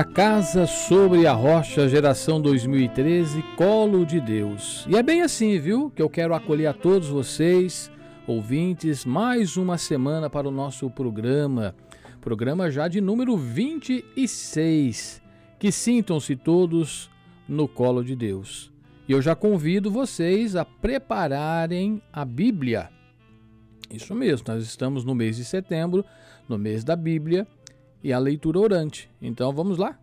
Bem, a Casa sobre a Rocha, geração 2013, Colo de Deus. E é bem assim, viu? Que eu quero acolher a todos vocês, ouvintes, mais uma semana para o nosso programa. Programa já de número 26. Que sintam-se todos no colo de Deus. E eu já convido vocês a prepararem a Bíblia. Isso mesmo, nós estamos no mês de setembro, no mês da Bíblia e a leitura orante. Então vamos lá.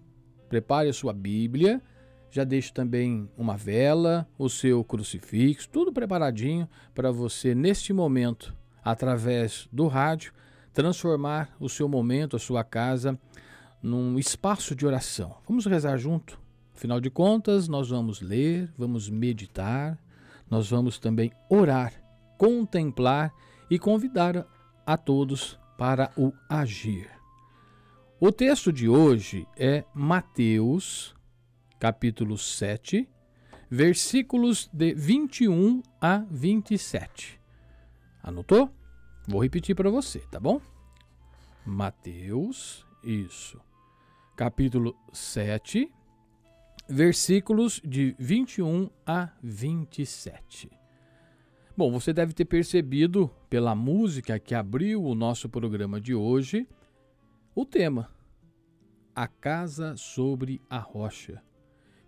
Prepare a sua Bíblia, já deixe também uma vela, o seu crucifixo, tudo preparadinho para você neste momento, através do rádio, transformar o seu momento, a sua casa num espaço de oração. Vamos rezar junto? Afinal de contas, nós vamos ler, vamos meditar, nós vamos também orar, contemplar e convidar a todos para o agir. O texto de hoje é Mateus, capítulo 7, versículos de 21 a 27. Anotou? Vou repetir para você, tá bom? Mateus, isso. Capítulo 7, versículos de 21 a 27. Bom, você deve ter percebido pela música que abriu o nosso programa de hoje o tema: A Casa sobre a Rocha.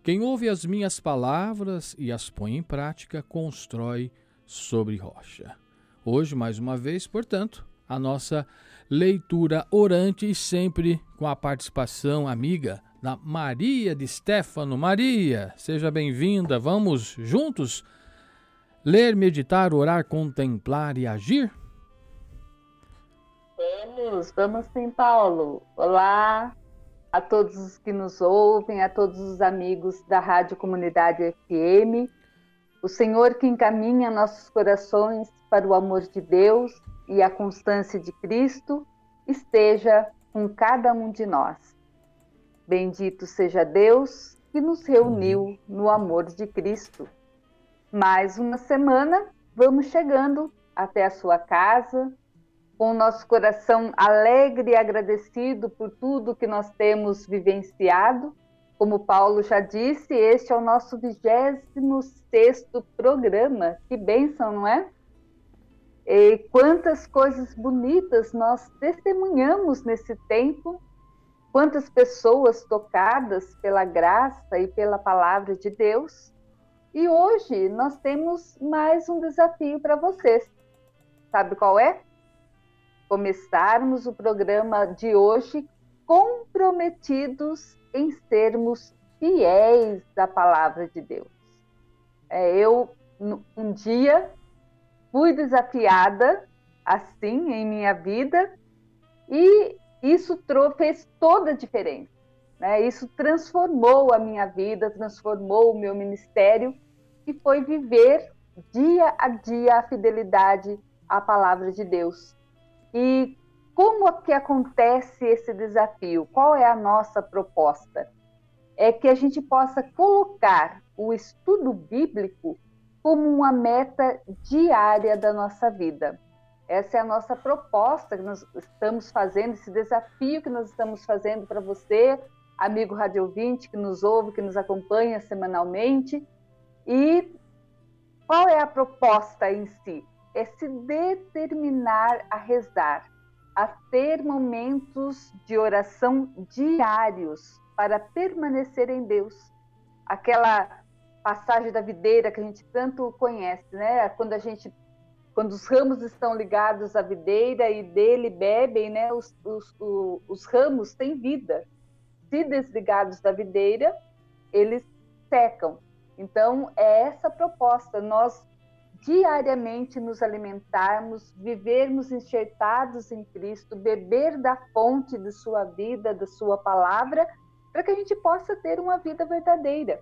Quem ouve as minhas palavras e as põe em prática, constrói sobre rocha. Hoje, mais uma vez, portanto, a nossa leitura orante e sempre com a participação amiga da Maria de Stefano. Maria, seja bem-vinda. Vamos juntos ler, meditar, orar, contemplar e agir? Vamos, vamos sim, Paulo. Olá a todos os que nos ouvem, a todos os amigos da Rádio Comunidade FM. O Senhor que encaminha nossos corações para o amor de Deus e a constância de Cristo esteja com cada um de nós. Bendito seja Deus que nos reuniu no amor de Cristo. Mais uma semana, vamos chegando até a sua casa, com o nosso coração alegre e agradecido por tudo que nós temos vivenciado. Como Paulo já disse, este é o nosso 26 programa. Que bênção, não é? E quantas coisas bonitas nós testemunhamos nesse tempo, quantas pessoas tocadas pela graça e pela palavra de Deus. E hoje nós temos mais um desafio para vocês. Sabe qual é? Começarmos o programa de hoje comprometidos em sermos fiéis à palavra de Deus. É, eu, um dia, fui desafiada assim em minha vida e isso fez toda a diferença. Né? Isso transformou a minha vida, transformou o meu ministério, que foi viver dia a dia a fidelidade à palavra de Deus. E como que acontece esse desafio? Qual é a nossa proposta? É que a gente possa colocar o estudo bíblico como uma meta diária da nossa vida. Essa é a nossa proposta que nós estamos fazendo, esse desafio que nós estamos fazendo para você, amigo rádio ouvinte que nos ouve, que nos acompanha semanalmente. E qual é a proposta em si? É se determinar a rezar, a ter momentos de oração diários para permanecer em Deus. Aquela passagem da videira que a gente tanto conhece, né? Quando a gente quando os ramos estão ligados à videira e dele bebem, né? Os, os, os, os ramos têm vida. Se desligados da videira, eles secam. Então, é essa proposta, nós diariamente nos alimentarmos, vivermos enxertados em Cristo, beber da fonte de sua vida, da sua palavra, para que a gente possa ter uma vida verdadeira.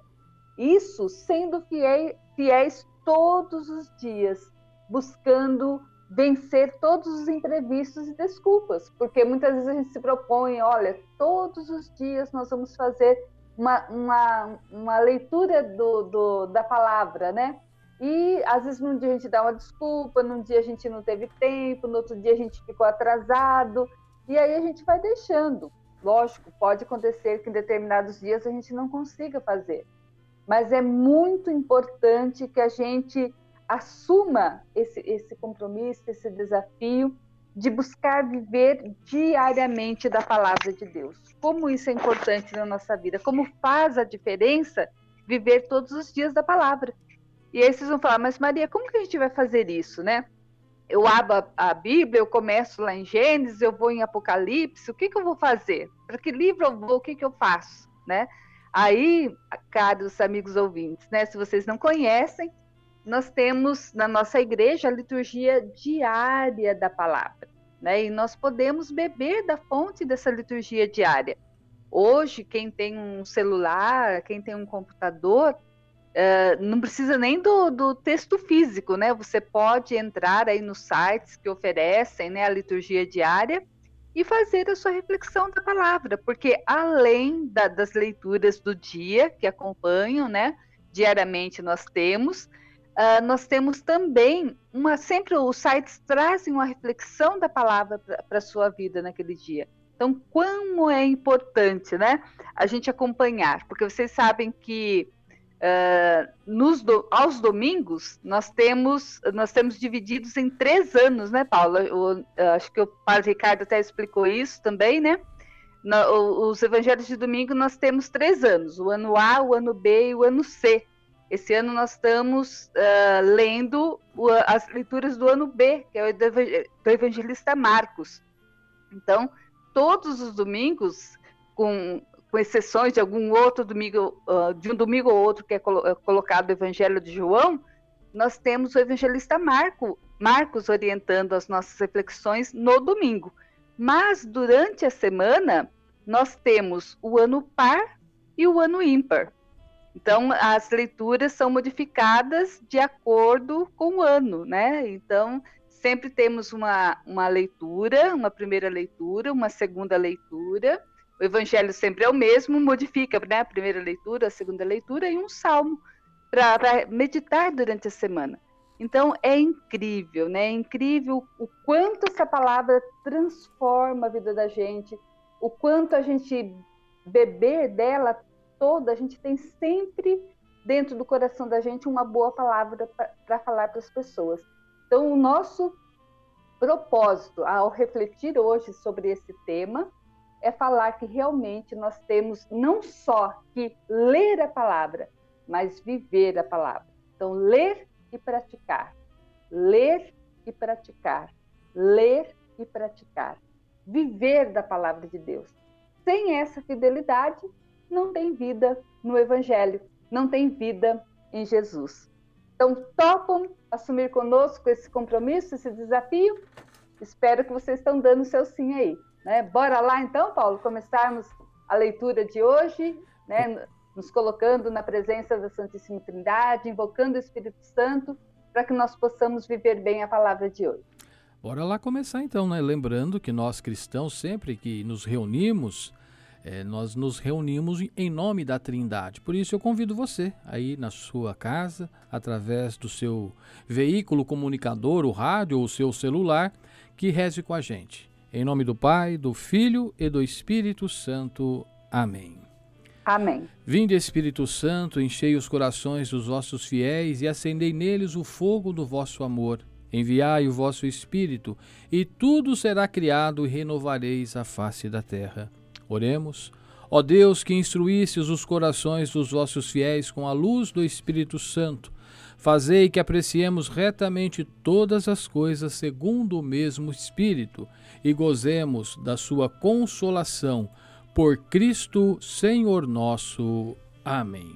Isso sendo fiéis, fiéis todos os dias, buscando vencer todos os imprevistos e desculpas, porque muitas vezes a gente se propõe, olha, todos os dias nós vamos fazer uma, uma, uma leitura do, do, da palavra, né? E às vezes num dia a gente dá uma desculpa, num dia a gente não teve tempo, no outro dia a gente ficou atrasado, e aí a gente vai deixando. Lógico, pode acontecer que em determinados dias a gente não consiga fazer, mas é muito importante que a gente assuma esse, esse compromisso, esse desafio de buscar viver diariamente da palavra de Deus. Como isso é importante na nossa vida, como faz a diferença viver todos os dias da palavra. E aí vocês vão falar, mas Maria, como que a gente vai fazer isso, né? Eu abro a, Bíblia, eu começo lá em Gênesis, eu vou em Apocalipse, o que, que eu vou fazer? Para que livro eu vou, o que, que eu faço, né? Aí, caros amigos ouvintes, né, se vocês não conhecem, nós temos na nossa igreja a liturgia diária da palavra, né? E nós podemos beber da fonte dessa liturgia diária. Hoje, quem tem um celular, quem tem um computador, uh, não precisa nem do, do, texto físico, né? Você pode entrar aí nos sites que oferecem né, a liturgia diária e fazer a sua reflexão da palavra, porque além da, das leituras do dia que acompanham, né, diariamente nós temos. Uh, nós temos também uma sempre os sites trazem uma reflexão da palavra para a sua vida naquele dia. Então, como é importante, né, a gente acompanhar, porque vocês sabem que uh, nos do, aos domingos nós temos nós temos divididos em três anos, né, Paula? Eu, acho que o Padre Ricardo até explicou isso também, né? No, os evangelhos de domingo nós temos três anos: o ano A, o ano B e o ano C. Esse ano nós estamos uh, lendo o, as leituras do ano B, que é o do evangelista Marcos. Então, todos os domingos, com, com exceções de algum outro domingo, uh, de um domingo ou outro que é colo colocado o Evangelho de João, nós temos o evangelista Marco, Marcos orientando as nossas reflexões no domingo. Mas durante a semana, nós temos o ano par e o ano ímpar. Então, as leituras são modificadas de acordo com o ano, né? Então, sempre temos uma, uma leitura, uma primeira leitura, uma segunda leitura. O evangelho sempre é o mesmo, modifica né? a primeira leitura, a segunda leitura e um salmo para meditar durante a semana. Então, é incrível, né? É incrível o quanto essa palavra transforma a vida da gente, o quanto a gente beber dela toda, a gente tem sempre dentro do coração da gente uma boa palavra para falar para as pessoas. Então, o nosso propósito ao refletir hoje sobre esse tema é falar que realmente nós temos não só que ler a palavra, mas viver a palavra. Então, ler e praticar. Ler e praticar. Ler e praticar. Viver da palavra de Deus. Sem essa fidelidade, não tem vida no Evangelho, não tem vida em Jesus. Então, topam assumir conosco esse compromisso, esse desafio? Espero que vocês estão dando o seu sim aí. Né? Bora lá então, Paulo, começarmos a leitura de hoje, né? nos colocando na presença da Santíssima Trindade, invocando o Espírito Santo, para que nós possamos viver bem a palavra de hoje. Bora lá começar então, né? Lembrando que nós cristãos, sempre que nos reunimos, é, nós nos reunimos em nome da Trindade. Por isso eu convido você aí na sua casa, através do seu veículo comunicador, o rádio ou o seu celular, que reze com a gente. Em nome do Pai, do Filho e do Espírito Santo. Amém. Amém. Vinde, Espírito Santo, enchei os corações dos vossos fiéis e acendei neles o fogo do vosso amor. Enviai o vosso Espírito, e tudo será criado e renovareis a face da terra. Oremos. Ó Deus, que instruístes os corações dos vossos fiéis com a luz do Espírito Santo, fazei que apreciemos retamente todas as coisas segundo o mesmo Espírito e gozemos da sua consolação. Por Cristo, Senhor nosso. Amém.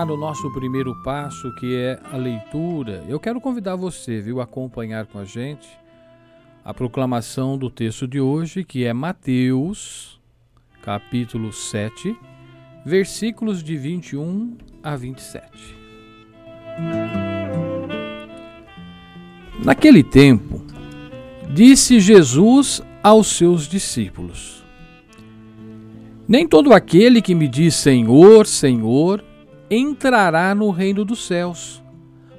continuar o nosso primeiro passo, que é a leitura, eu quero convidar você, viu, a acompanhar com a gente a proclamação do texto de hoje, que é Mateus, capítulo 7, versículos de 21 a 27. Naquele tempo, disse Jesus aos seus discípulos: Nem todo aquele que me diz Senhor, Senhor, entrará no reino dos céus,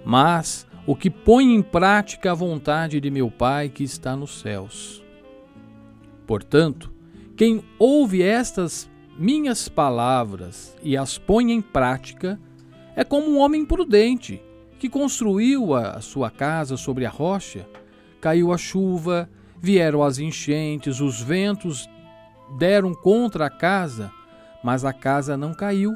mas o que põe em prática a vontade de meu Pai que está nos céus. Portanto, quem ouve estas minhas palavras e as põe em prática é como um homem prudente que construiu a sua casa sobre a rocha. Caiu a chuva, vieram as enchentes, os ventos deram contra a casa, mas a casa não caiu,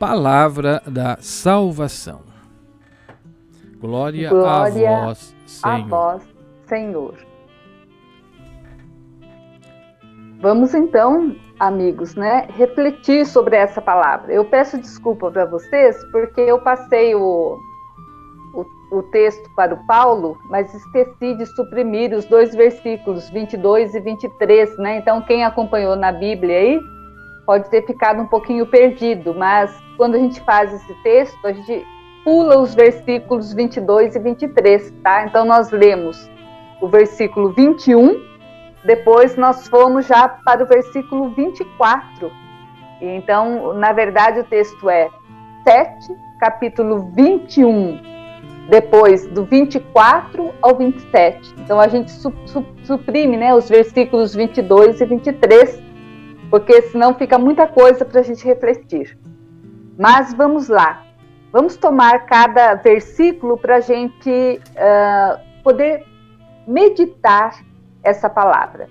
Palavra da salvação. Glória, Glória a vós, Senhor. A vós, Senhor. Vamos então, amigos, né, refletir sobre essa palavra. Eu peço desculpa para vocês porque eu passei o, o, o, texto para o Paulo, mas esqueci de suprimir os dois versículos 22 e 23, né? Então quem acompanhou na Bíblia aí pode ter ficado um pouquinho perdido, mas quando a gente faz esse texto, a gente pula os versículos 22 e 23, tá? Então nós lemos o versículo 21, depois nós fomos já para o versículo 24. E então, na verdade, o texto é 7, capítulo 21, depois do 24 ao 27. Então a gente su su suprime né, os versículos 22 e 23, porque senão fica muita coisa para a gente refletir. Mas vamos lá. Vamos tomar cada versículo para a gente uh, poder meditar essa palavra.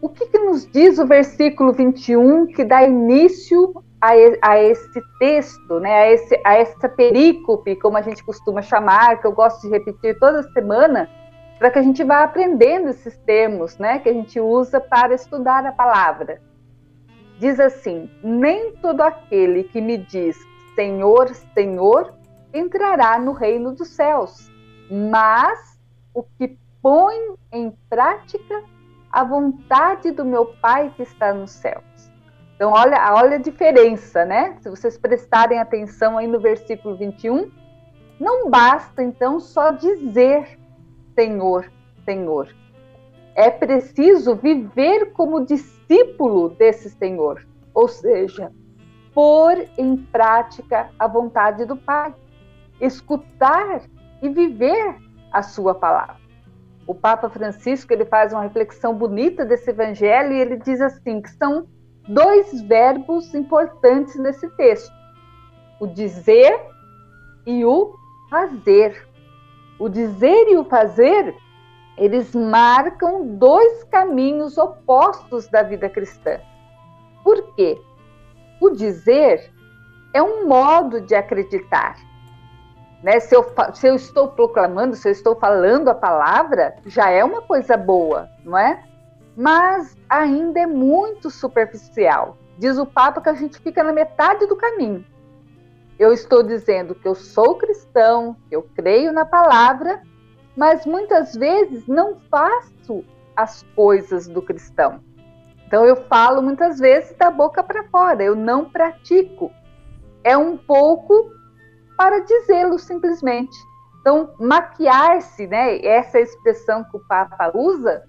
O que, que, nos diz o versículo 21 que dá início a, a, esse texto, né, a, esse, a essa perícope, como a gente costuma chamar, que eu gosto de repetir toda semana, para que a gente vá aprendendo esses termos né, que a gente usa para estudar a palavra. Diz assim: Nem todo aquele que me diz Senhor, Senhor, entrará no reino dos céus, mas o que põe em prática a vontade do meu Pai que está nos céus. Então, olha, olha a diferença, né? Se vocês prestarem atenção aí no versículo 21, não basta então só dizer Senhor, Senhor. É preciso viver como discípulo desse Senhor, ou seja, pôr em prática a vontade do Pai, escutar e viver a sua palavra. O Papa Francisco ele faz uma reflexão bonita desse evangelho e ele diz assim que são dois verbos importantes nesse texto: o dizer e o fazer. O dizer e o fazer, eles marcam dois caminhos opostos da vida cristã. Por quê? O dizer é um modo de acreditar. Né? Se, eu, se eu estou proclamando, se eu estou falando a palavra, já é uma coisa boa, não é? Mas ainda é muito superficial. Diz o Papa que a gente fica na metade do caminho. Eu estou dizendo que eu sou cristão, que eu creio na palavra, mas muitas vezes não faço as coisas do cristão. Então eu falo muitas vezes da boca para fora, eu não pratico. É um pouco para dizê-lo simplesmente. Então, maquiar-se, né? Essa é expressão que o Papa usa,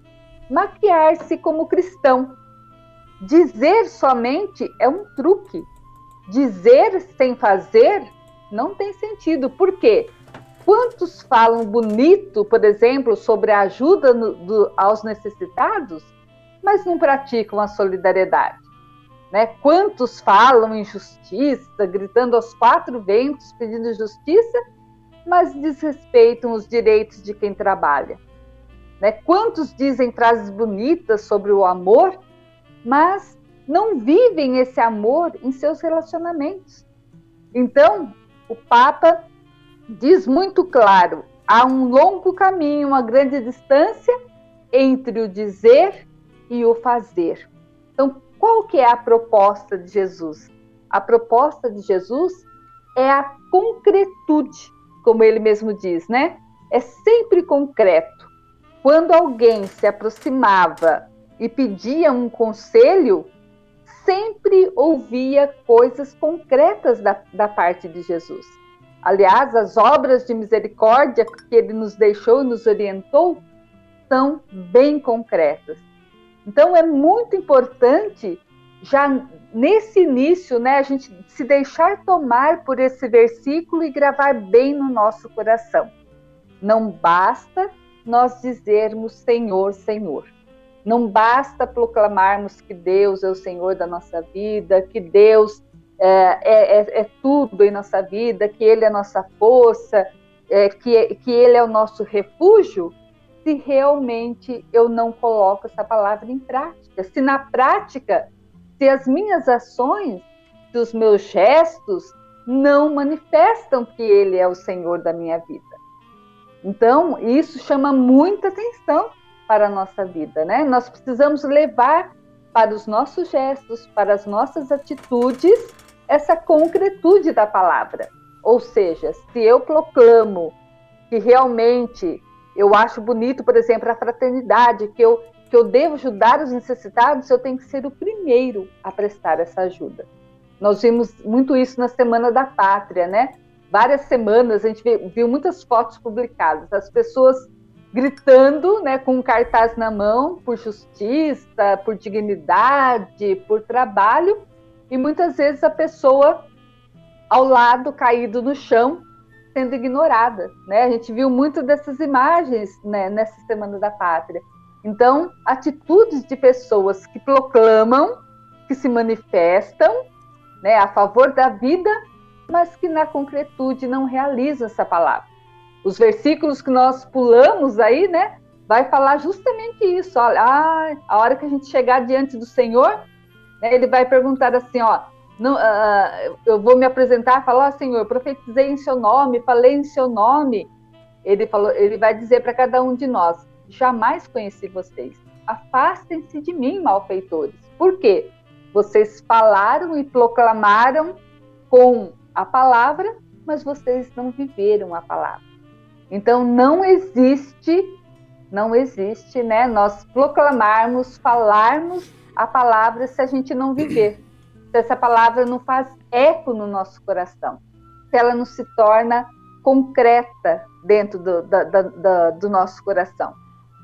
maquiar-se como cristão. Dizer somente é um truque. Dizer sem fazer não tem sentido. Por quê? Quantos falam bonito, por exemplo, sobre a ajuda no, do, aos necessitados, mas não praticam a solidariedade. Né? Quantos falam em justiça, gritando aos quatro ventos pedindo justiça, mas desrespeitam os direitos de quem trabalha. Né? Quantos dizem frases bonitas sobre o amor, mas não vivem esse amor em seus relacionamentos. Então, o Papa diz muito claro: há um longo caminho, uma grande distância entre o dizer e o fazer. Então, qual que é a proposta de Jesus? A proposta de Jesus é a concretude, como ele mesmo diz, né? É sempre concreto. Quando alguém se aproximava e pedia um conselho, sempre ouvia coisas concretas da, da parte de Jesus. Aliás, as obras de misericórdia que ele nos deixou e nos orientou são bem concretas. Então, é muito importante, já nesse início, né, a gente se deixar tomar por esse versículo e gravar bem no nosso coração. Não basta nós dizermos Senhor, Senhor. Não basta proclamarmos que Deus é o Senhor da nossa vida, que Deus é, é, é, é tudo em nossa vida, que Ele é nossa força, é, que, que Ele é o nosso refúgio, se realmente eu não coloco essa palavra em prática. Se na prática, se as minhas ações, se os meus gestos não manifestam que Ele é o Senhor da minha vida. Então, isso chama muita atenção para a nossa vida, né? Nós precisamos levar para os nossos gestos, para as nossas atitudes, essa concretude da palavra. Ou seja, se eu proclamo que realmente eu acho bonito, por exemplo, a fraternidade, que eu, que eu devo ajudar os necessitados, eu tenho que ser o primeiro a prestar essa ajuda. Nós vimos muito isso na Semana da Pátria, né? Várias semanas a gente viu muitas fotos publicadas, as pessoas gritando, né, com um cartaz na mão, por justiça, por dignidade, por trabalho, e muitas vezes a pessoa ao lado, caído no chão, sendo ignorada, né? A gente viu muito dessas imagens né, nessa Semana da Pátria. Então, atitudes de pessoas que proclamam, que se manifestam, né, a favor da vida, mas que na concretude não realizam essa palavra. Os versículos que nós pulamos aí, né, vai falar justamente isso. Olha, ah, a hora que a gente chegar diante do Senhor, ele vai perguntar assim, ó, não, uh, eu vou me apresentar, falar, oh, Senhor, profetizei em Seu nome, falei em Seu nome. Ele falou, ele vai dizer para cada um de nós: jamais conheci vocês. Afastem-se de mim, malfeitores. Por quê? Vocês falaram e proclamaram com a palavra, mas vocês não viveram a palavra. Então não existe, não existe, né? Nós proclamarmos, falarmos a palavra se a gente não viver. Se essa palavra não faz eco no nosso coração, se ela não se torna concreta dentro do, da, da, do nosso coração.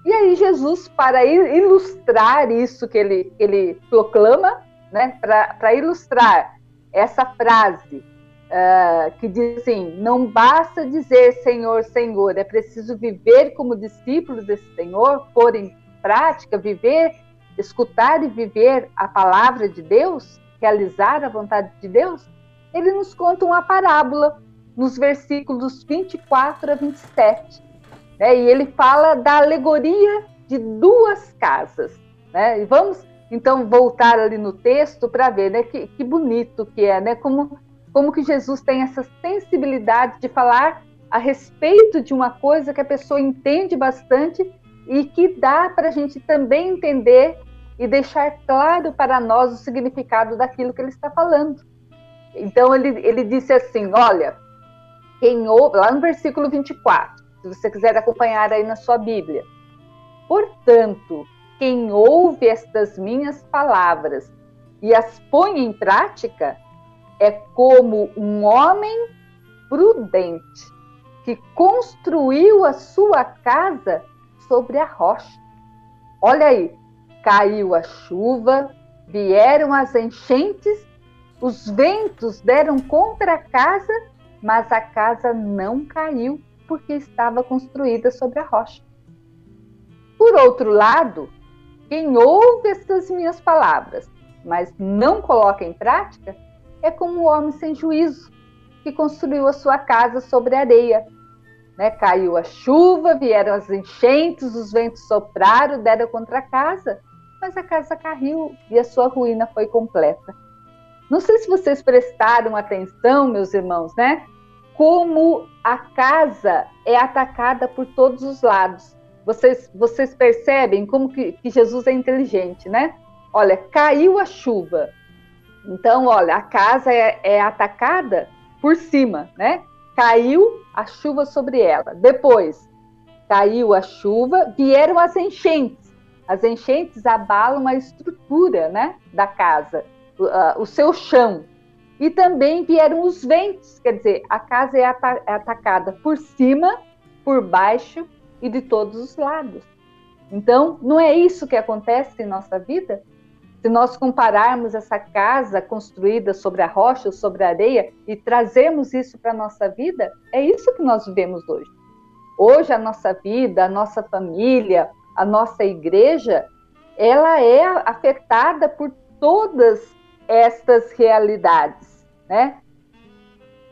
E aí Jesus, para ilustrar isso que ele, ele proclama, né, para ilustrar essa frase uh, que diz assim: não basta dizer Senhor, Senhor, é preciso viver como discípulos desse Senhor, pôr em prática, viver, escutar e viver a palavra de Deus, realizar a vontade de Deus. Ele nos conta uma parábola nos versículos 24 a 27. Né? E ele fala da alegoria de duas casas. Né? E vamos então voltar ali no texto para ver né? que, que bonito que é, né? como como que Jesus tem essa sensibilidade de falar a respeito de uma coisa que a pessoa entende bastante e que dá para a gente também entender e deixar claro para nós o significado daquilo que ele está falando. Então ele, ele disse assim: olha, quem ouve, lá no versículo 24, se você quiser acompanhar aí na sua Bíblia. Portanto, quem ouve estas minhas palavras e as põe em prática, é como um homem prudente que construiu a sua casa sobre a rocha. Olha aí, caiu a chuva, vieram as enchentes, os ventos deram contra a casa, mas a casa não caiu porque estava construída sobre a rocha. Por outro lado, quem ouve estas minhas palavras, mas não coloca em prática, é como um homem sem juízo que construiu a sua casa sobre areia. né? Caiu a chuva, vieram as enchentes, os ventos sopraram, deram contra a casa, mas a casa caiu e a sua ruína foi completa. Não sei se vocês prestaram atenção, meus irmãos, né? Como a casa é atacada por todos os lados. Vocês, vocês percebem como que, que Jesus é inteligente, né? Olha, caiu a chuva. Então, olha, a casa é, é atacada por cima, né? Caiu a chuva sobre ela. Depois, caiu a chuva, vieram as enchentes. As enchentes abalam a estrutura, né, da casa, o, o seu chão. E também vieram os ventos, quer dizer, a casa é, é atacada por cima, por baixo e de todos os lados. Então, não é isso que acontece em nossa vida? Se nós compararmos essa casa construída sobre a rocha ou sobre a areia e trazermos isso para a nossa vida, é isso que nós vivemos hoje. Hoje, a nossa vida, a nossa família, a nossa igreja, ela é afetada por todas estas realidades, né?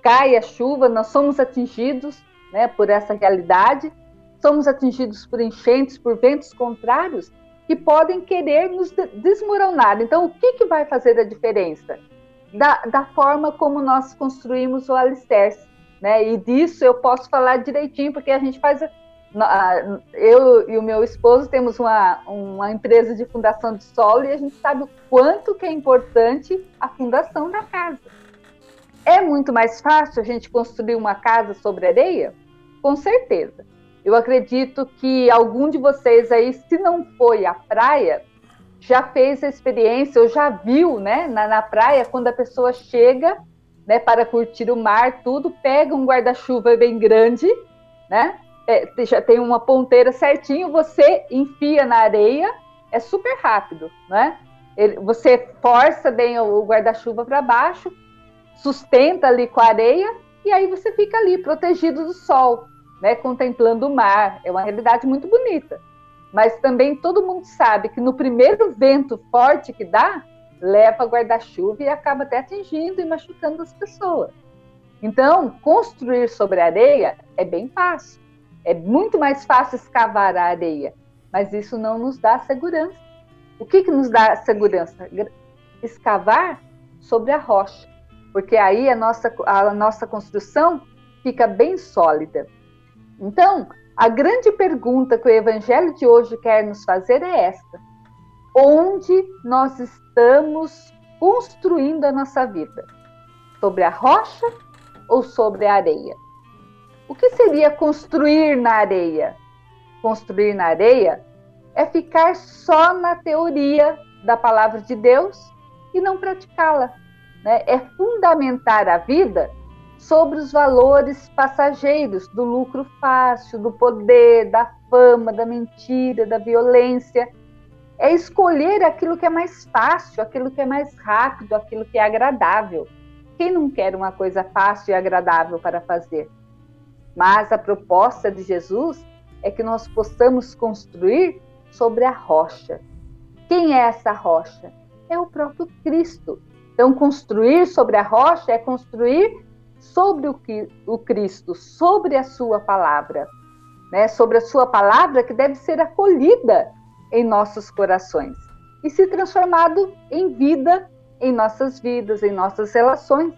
Cai a chuva, nós somos atingidos né, por essa realidade, somos atingidos por enchentes, por ventos contrários, que podem querer nos desmoronar. Então, o que, que vai fazer a diferença? Da, da forma como nós construímos o alicerce. Né? E disso eu posso falar direitinho, porque a gente faz. Eu e o meu esposo temos uma, uma empresa de fundação de solo e a gente sabe o quanto que é importante a fundação da casa. É muito mais fácil a gente construir uma casa sobre areia? Com certeza. Eu acredito que algum de vocês aí, se não foi à praia, já fez a experiência ou já viu, né, na, na praia, quando a pessoa chega, né, para curtir o mar, tudo, pega um guarda-chuva bem grande, né, é, já tem uma ponteira certinho, você enfia na areia, é super rápido, né? Ele, você força bem o, guarda-chuva para baixo, sustenta ali com a areia e aí você fica ali protegido do sol né, contemplando o mar. É uma realidade muito bonita. Mas também todo mundo sabe que no primeiro vento forte que dá, leva guarda-chuva e acaba até atingindo e machucando as pessoas. Então, construir sobre areia é bem fácil. É muito mais fácil escavar a areia, mas isso não nos dá segurança. O que, que nos dá segurança? Escavar sobre a rocha, porque aí a nossa, a nossa construção fica bem sólida. Então, a grande pergunta que o Evangelho de hoje quer nos fazer é esta: onde nós estamos construindo a nossa vida? Sobre a rocha ou sobre a areia? O que seria construir na areia? Construir na areia é ficar só na teoria da palavra de Deus e não praticá-la. Né? É fundamentar a vida sobre os valores passageiros do lucro fácil, do poder, da fama, da mentira, da violência. É escolher aquilo que é mais fácil, aquilo que é mais rápido, aquilo que é agradável. Quem não quer uma coisa fácil e agradável para fazer? Mas a proposta de Jesus é que nós possamos construir sobre a rocha. Quem é essa rocha? É o próprio Cristo. Então, construir sobre a rocha é construir sobre o, que, o Cristo, sobre a sua palavra, né? sobre a sua palavra que deve ser acolhida em nossos corações e se transformado em vida em nossas vidas, em nossas relações.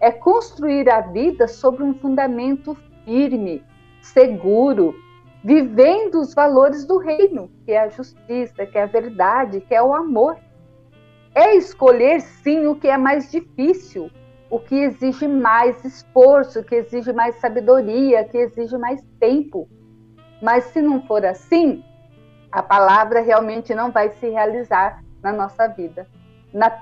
É construir a vida sobre um fundamento firme, seguro, vivendo os valores do reino, que é a justiça, que é a verdade, que é o amor. É escolher sim o que é mais difícil, o que exige mais esforço, que exige mais sabedoria, que exige mais tempo. Mas se não for assim, a palavra realmente não vai se realizar na nossa vida. Na,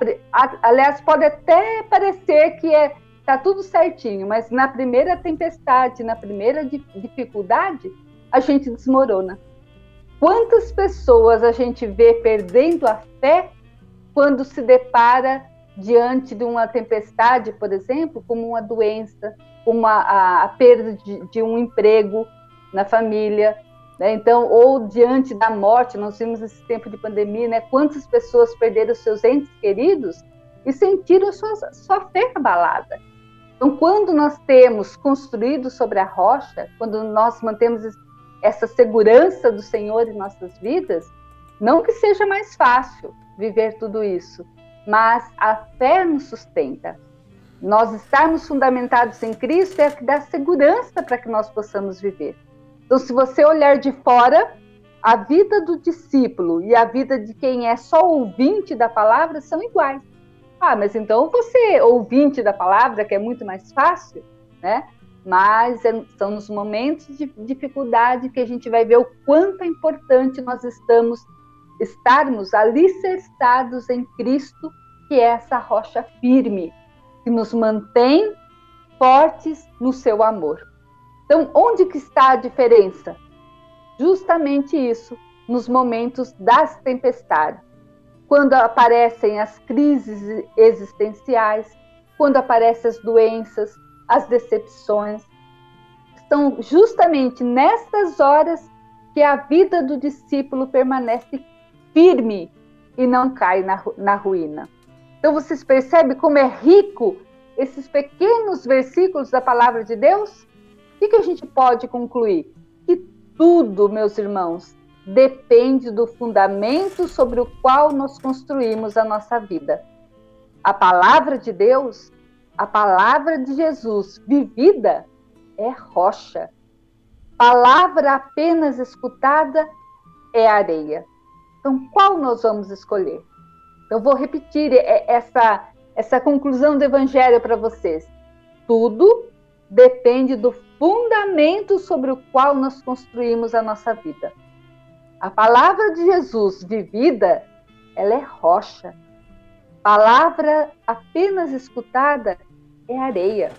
aliás, pode até parecer que é tá tudo certinho, mas na primeira tempestade, na primeira dificuldade, a gente desmorona. Quantas pessoas a gente vê perdendo a fé quando se depara diante de uma tempestade, por exemplo, como uma doença, como a, a, a perda de, de, um emprego na família, né? Então, ou diante da morte, nós vimos esse tempo de pandemia, né? Quantas pessoas perderam seus entes queridos e sentiram sua, sua fé abalada. Então, quando nós temos construído sobre a rocha, quando nós mantemos essa segurança do Senhor em nossas vidas, não que seja mais fácil viver tudo isso, mas a fé nos sustenta. Nós estarmos fundamentados em Cristo é o que dá segurança para que nós possamos viver. Então, se você olhar de fora, a vida do discípulo e a vida de quem é só ouvinte da palavra são iguais. Ah, mas então você, ouvinte da palavra, que é muito mais fácil, né? Mas é, são nos momentos de dificuldade que a gente vai ver o quanto é importante nós estamos estarmos alicerçados em Cristo, que é essa rocha firme, que nos mantém fortes no seu amor. Então, onde que está a diferença? Justamente isso, nos momentos das tempestades. Quando aparecem as crises existenciais, quando aparecem as doenças, as decepções. São justamente nessas horas que a vida do discípulo permanece firme e não cai na, na ruína. Então vocês percebem como é rico esses pequenos versículos da palavra de Deus? O que, que a gente pode concluir? Que tudo, meus irmãos, depende do fundamento sobre o qual nós construímos a nossa vida. A palavra de Deus, a palavra de Jesus vivida, é rocha. Palavra apenas escutada é areia. Então, qual nós vamos escolher? Eu vou repetir essa, essa conclusão do Evangelho para vocês. Tudo depende do fundamento sobre o qual nós construímos a nossa vida. A palavra de Jesus vivida, ela é rocha. Palavra apenas escutada é areia.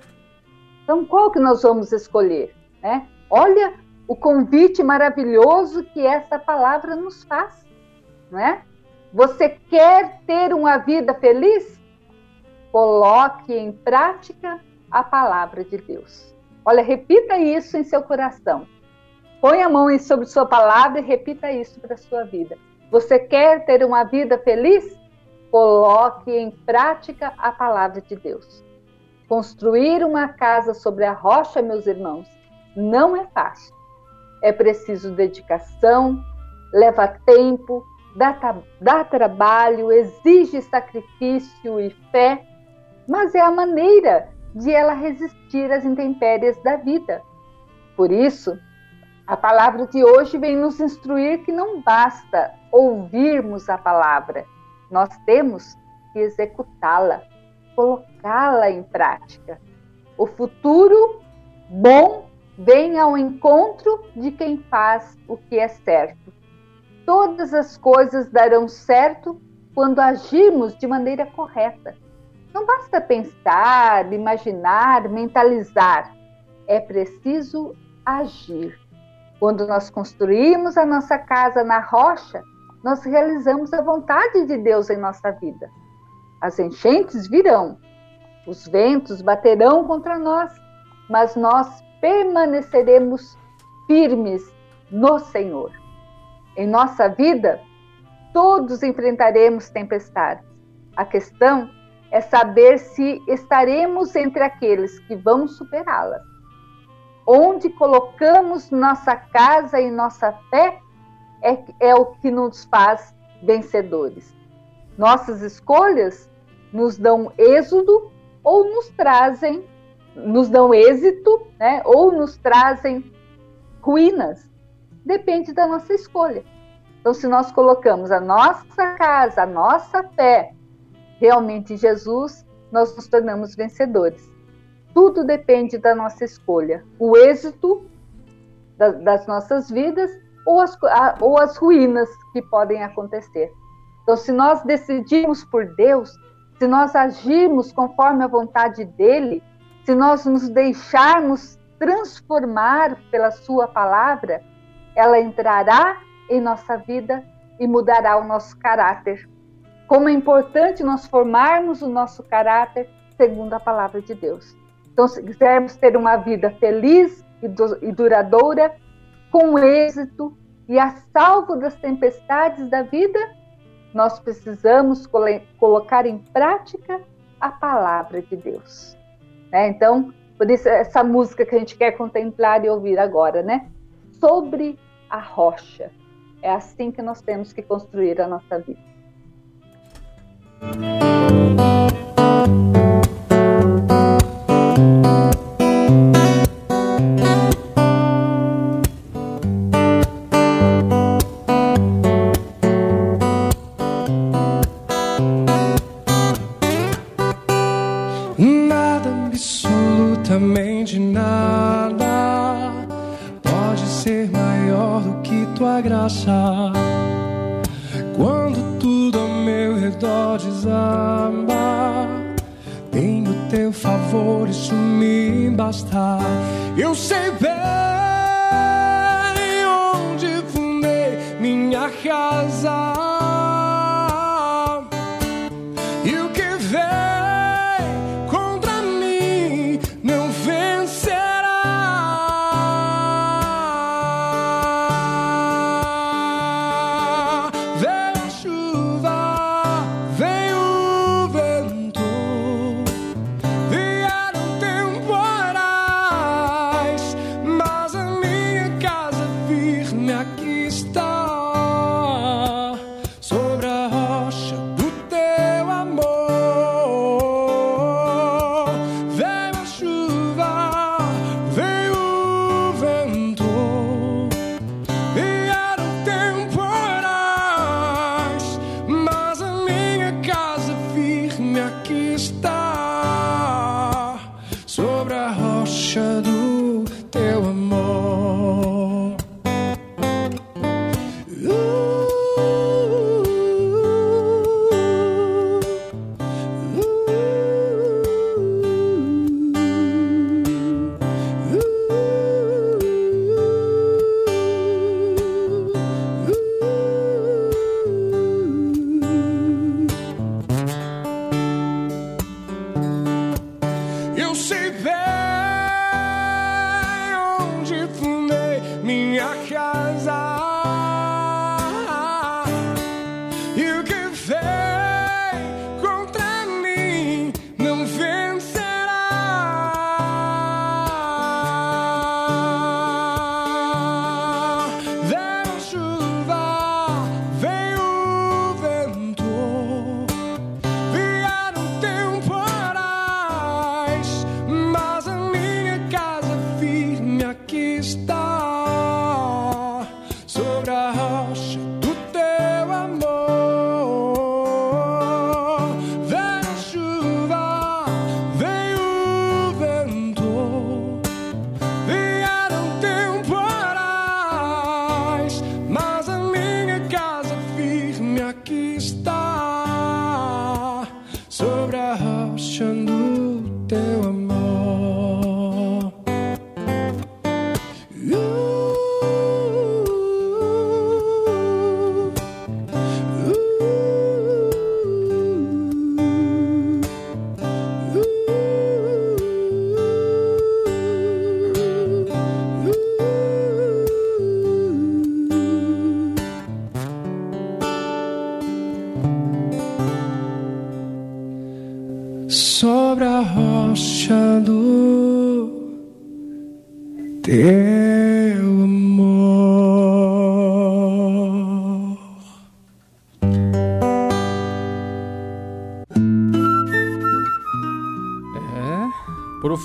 Então, qual que nós vamos escolher? Né? Olha o convite maravilhoso que essa palavra nos faz não é? Você quer ter uma vida feliz? Coloque em prática a palavra de Deus. Olha, repita isso em seu coração. Põe a mão sobre sua palavra e repita isso para a sua vida. Você quer ter uma vida feliz? Coloque em prática a palavra de Deus. Construir uma casa sobre a rocha, meus irmãos, não é fácil. É preciso dedicação, leva tempo, dá, dá trabalho, exige sacrifício e fé, mas é a maneira de ela resistir às intempéries da vida. Por isso, a palavra de hoje vem nos instruir que não basta ouvirmos a palavra, nós temos que executá-la, colocá-la em prática. O futuro bom vem ao encontro de quem faz o que é certo todas as coisas darão certo quando agirmos de maneira correta. Não basta pensar, imaginar, mentalizar. É preciso agir. Quando nós construímos a nossa casa na rocha, nós realizamos a vontade de Deus em nossa vida. As enchentes virão, os ventos baterão contra nós, mas nós permaneceremos firmes no Senhor. Em nossa vida, todos enfrentaremos tempestades. A questão é saber se estaremos entre aqueles que vão superá-las. Onde colocamos nossa casa e nossa fé é, é o que nos faz vencedores. Nossas escolhas nos dão êxodo ou nos trazem, nos dão êxito, né? ou nos trazem ruínas depende da nossa escolha. Então, se nós colocamos a nossa casa, a nossa fé realmente em Jesus, nós nos tornamos vencedores. Tudo depende da nossa escolha. O êxito da, das nossas vidas ou as, a, ou as ruínas que podem acontecer. Então, se nós decidirmos por Deus, se nós agirmos conforme a vontade dele, se nós nos deixarmos transformar pela sua palavra, ela entrará em nossa vida e mudará o nosso caráter. Como é importante nós formarmos o nosso caráter segundo a palavra de Deus. Então, se quisermos ter uma vida feliz e duradoura, com êxito e a salvo das tempestades da vida, nós precisamos colocar em prática a palavra de Deus. Né? Então, por isso essa música que a gente quer contemplar e ouvir agora, né? Sobre a rocha. É assim que nós temos que construir a nossa vida.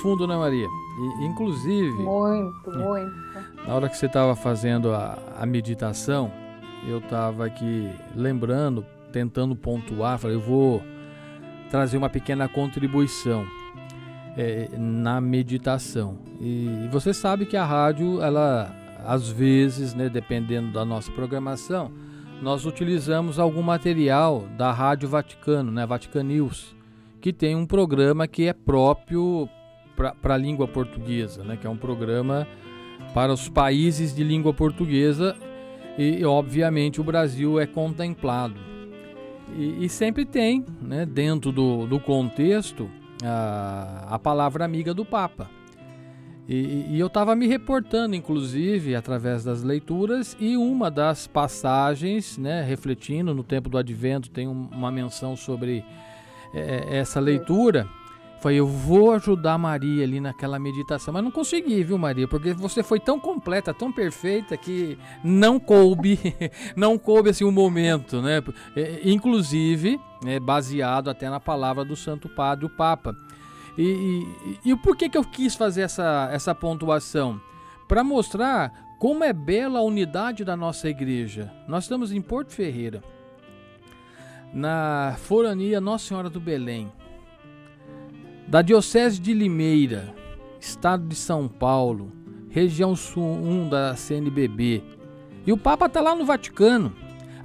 Profundo, né, Maria? E, inclusive. Muito, muito. Na hora que você estava fazendo a, a meditação, eu estava aqui lembrando, tentando pontuar, falei, eu vou trazer uma pequena contribuição é, na meditação. E, e, você sabe que a rádio, ela, às vezes, né, dependendo da nossa programação, nós utilizamos algum material da Rádio Vaticano, né, Vatican News, que tem um programa que é próprio para a língua portuguesa, né, que é um programa para os países de língua portuguesa e, obviamente, o Brasil é contemplado. E, e sempre tem, né, dentro do, do contexto, a, a palavra amiga do Papa. E, e eu estava me reportando, inclusive, através das leituras, e uma das passagens, né, refletindo no tempo do advento, tem uma menção sobre é, essa leitura falei, eu vou ajudar Maria ali naquela meditação, mas não consegui, viu, Maria? Porque você foi tão completa, tão perfeita que não coube, não coube assim o um momento, né? É, inclusive, é, baseado até na palavra do Santo Padre, o Papa. E, e, e por que, que eu quis fazer essa, essa pontuação? Para mostrar como é bela a unidade da nossa igreja. Nós estamos em Porto Ferreira, na Forania Nossa Senhora do Belém da Diocese de Limeira, Estado de São Paulo, região sul 1 da CNBB. E o Papa está lá no Vaticano.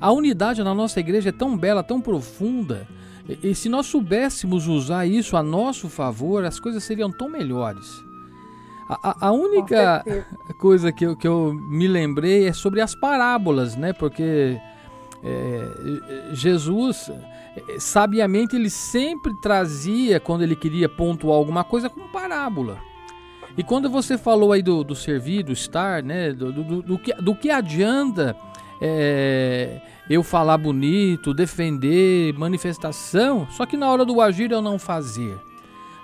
A unidade na nossa igreja é tão bela, tão profunda. E, e se nós soubéssemos usar isso a nosso favor, as coisas seriam tão melhores. A, a, única coisa que eu, que eu me lembrei é sobre as parábolas, né? Porque é, Jesus sabiamente ele sempre trazia, quando ele queria pontuar alguma coisa, com parábola. E quando você falou aí do, do servir, do estar, né, do, do, do, que, do que adianta é, eu falar bonito, defender, manifestação, só que na hora do agir eu não fazer.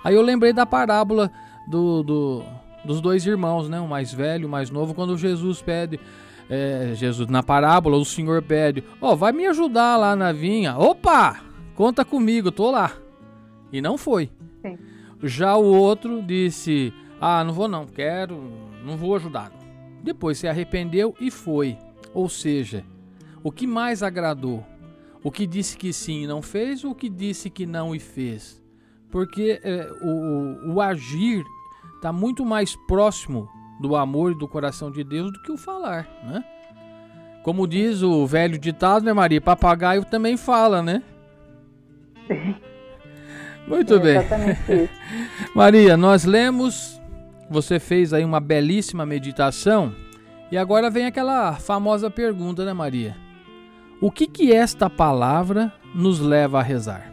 Aí eu lembrei da parábola do, do, dos dois irmãos, né, o mais velho o mais novo, quando Jesus pede, é, Jesus, na parábola, o Senhor pede: Ó, oh, vai me ajudar lá na vinha. Opa! Conta comigo, tô lá. E não foi. Sim. Já o outro disse: Ah, não vou não, quero, não vou ajudar. Depois se arrependeu e foi. Ou seja, o que mais agradou? O que disse que sim e não fez, ou o que disse que não e fez? Porque é, o, o agir está muito mais próximo do amor e do coração de Deus do que o falar, né? Como diz o velho ditado, né, Maria? Papagaio também fala, né? Muito é bem. Maria, nós lemos, você fez aí uma belíssima meditação e agora vem aquela famosa pergunta, né, Maria? O que que esta palavra nos leva a rezar?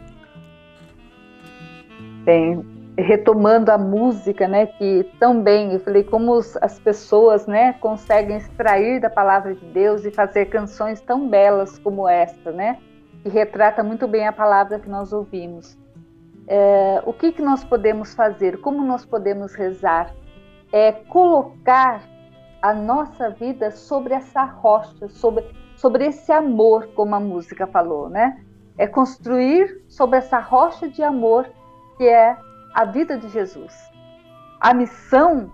Bem, retomando a música, né, que também eu falei como as pessoas, né, conseguem extrair da palavra de Deus e fazer canções tão belas como esta, né, que retrata muito bem a palavra que nós ouvimos. É, o que que nós podemos fazer? Como nós podemos rezar? É colocar a nossa vida sobre essa rocha, sobre sobre esse amor, como a música falou, né? É construir sobre essa rocha de amor que é a vida de Jesus. A missão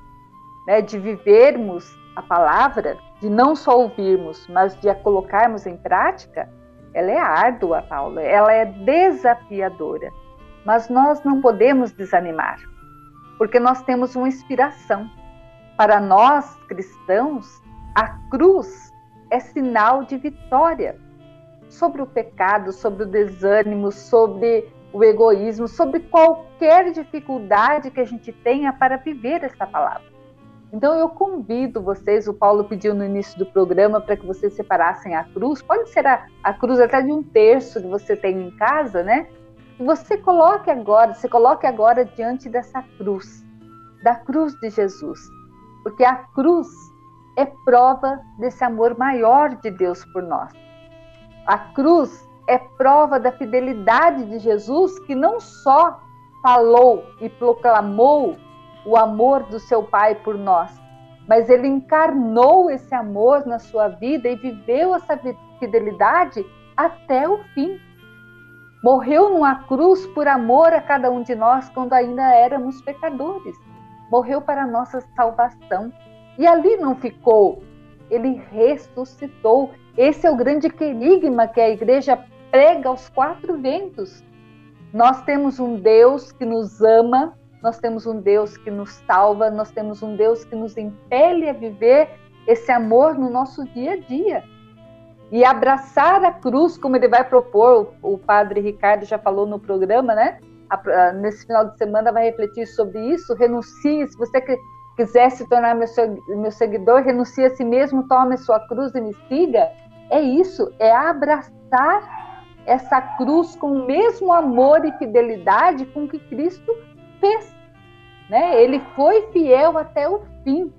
né, de vivermos a palavra, de não só ouvirmos, mas de a colocarmos em prática, ela é árdua, Paulo, ela é desafiadora. Mas nós não podemos desanimar, porque nós temos uma inspiração. Para nós cristãos, a cruz é sinal de vitória sobre o pecado, sobre o desânimo, sobre o egoísmo, sobre qualquer dificuldade que a gente tenha para viver essa palavra. Então eu convido vocês, o Paulo pediu no início do programa para que vocês separassem a cruz, pode ser a, a cruz até de um terço que você tem em casa, né? E você coloque agora, você coloque agora diante dessa cruz, da cruz de Jesus, porque a cruz é prova desse amor maior de Deus por nós. A cruz é prova da fidelidade de Jesus, que não só falou e proclamou o amor do seu Pai por nós, mas ele encarnou esse amor na sua vida e viveu essa fidelidade até o fim. Morreu numa cruz por amor a cada um de nós quando ainda éramos pecadores. Morreu para a nossa salvação. E ali não ficou, ele ressuscitou. Esse é o grande querigma que a igreja prega aos quatro ventos. Nós temos um Deus que nos ama, nós temos um Deus que nos salva, nós temos um Deus que nos impele a viver esse amor no nosso dia a dia. E abraçar a cruz, como ele vai propor, o, padre Ricardo já falou no programa, né? nesse final de semana vai refletir sobre isso. Renuncie, se você quiser se tornar meu, meu seguidor, renuncie a si mesmo, tome sua cruz e me siga. É isso, é abraçar essa cruz com o mesmo amor e fidelidade com que Cristo fez. Né? Ele foi fiel até o fim,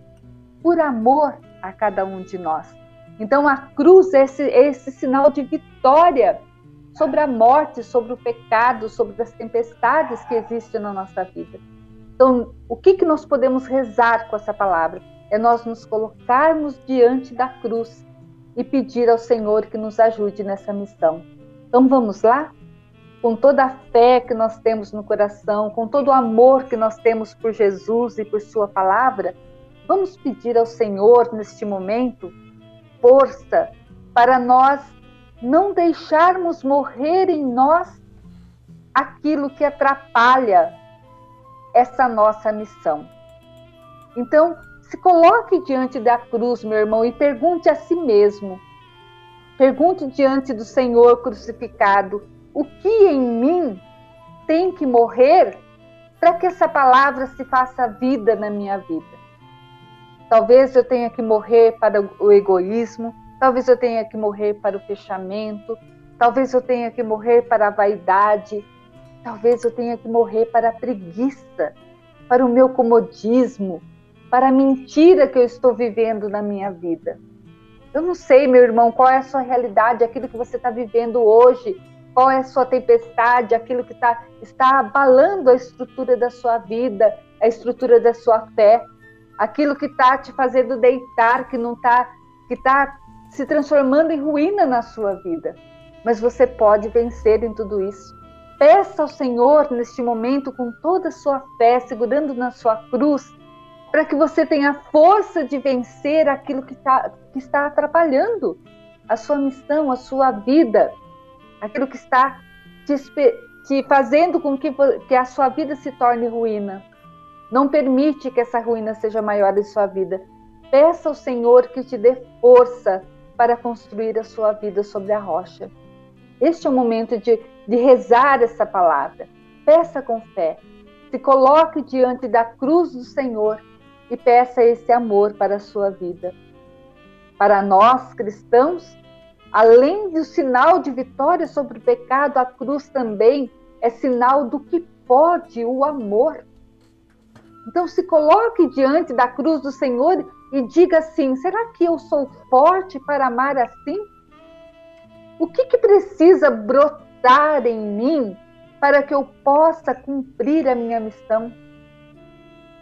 por amor a cada um de nós. Então a cruz é esse, é esse sinal de vitória sobre a morte, sobre o pecado, sobre as tempestades que existem na nossa vida. Então, o que, que nós podemos rezar com essa palavra? É nós nos colocarmos diante da cruz e pedir ao Senhor que nos ajude nessa missão. Então, vamos lá? Com toda a fé que nós temos no coração, com todo o amor que nós temos por Jesus e por Sua palavra, vamos pedir ao Senhor neste momento força para nós não deixarmos morrer em nós aquilo que atrapalha essa nossa missão. Então, se coloque diante da cruz, meu irmão, e pergunte a si mesmo. Pergunte diante do Senhor crucificado: o que em mim tem que morrer para que essa palavra se faça vida na minha vida? Talvez eu tenha que morrer para o egoísmo, talvez eu tenha que morrer para o fechamento, talvez eu tenha que morrer para a vaidade, Talvez eu tenha que morrer para a preguiça, para o meu comodismo, para a mentira que eu estou vivendo na minha vida. Eu não sei, meu irmão, qual é a sua realidade, aquilo que você está vivendo hoje, qual é a sua tempestade, aquilo que tá, está abalando a estrutura da sua vida, a estrutura da sua fé, aquilo que está te fazendo deitar, que não está, que está se transformando em ruína na sua vida. Mas você pode vencer em tudo isso. Peça ao Senhor neste momento com toda a sua fé, segurando na sua cruz, para que você tenha força de vencer aquilo que, tá, que está atrapalhando a sua missão, a sua vida, aquilo que está te, te fazendo com que, que a sua vida se torne ruína. Não permite que essa ruína seja maior em sua vida. Peça ao Senhor que te dê força para construir a sua vida sobre a rocha. Este é o momento de, de rezar essa palavra. Peça com fé. Se coloque diante da cruz do Senhor e peça esse amor para a sua vida. Para nós cristãos, além do sinal de vitória sobre o pecado, a cruz também é sinal do que pode o amor. Então se coloque diante da cruz do Senhor e diga assim: será que eu sou forte para amar assim? O que, que precisa brotar em mim para que eu possa cumprir a minha missão?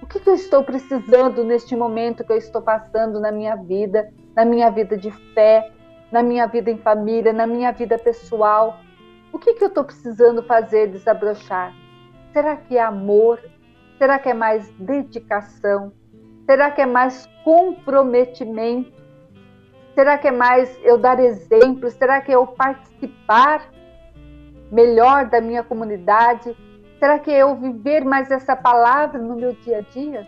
O que, que eu estou precisando neste momento que eu estou passando na minha vida, na minha vida de fé, na minha vida em família, na minha vida pessoal? O que, que eu estou precisando fazer desabrochar? Será que é amor? Será que é mais dedicação? Será que é mais comprometimento? Será que é mais eu dar exemplos? Será que é eu participar melhor da minha comunidade? Será que é eu viver mais essa palavra no meu dia a dia?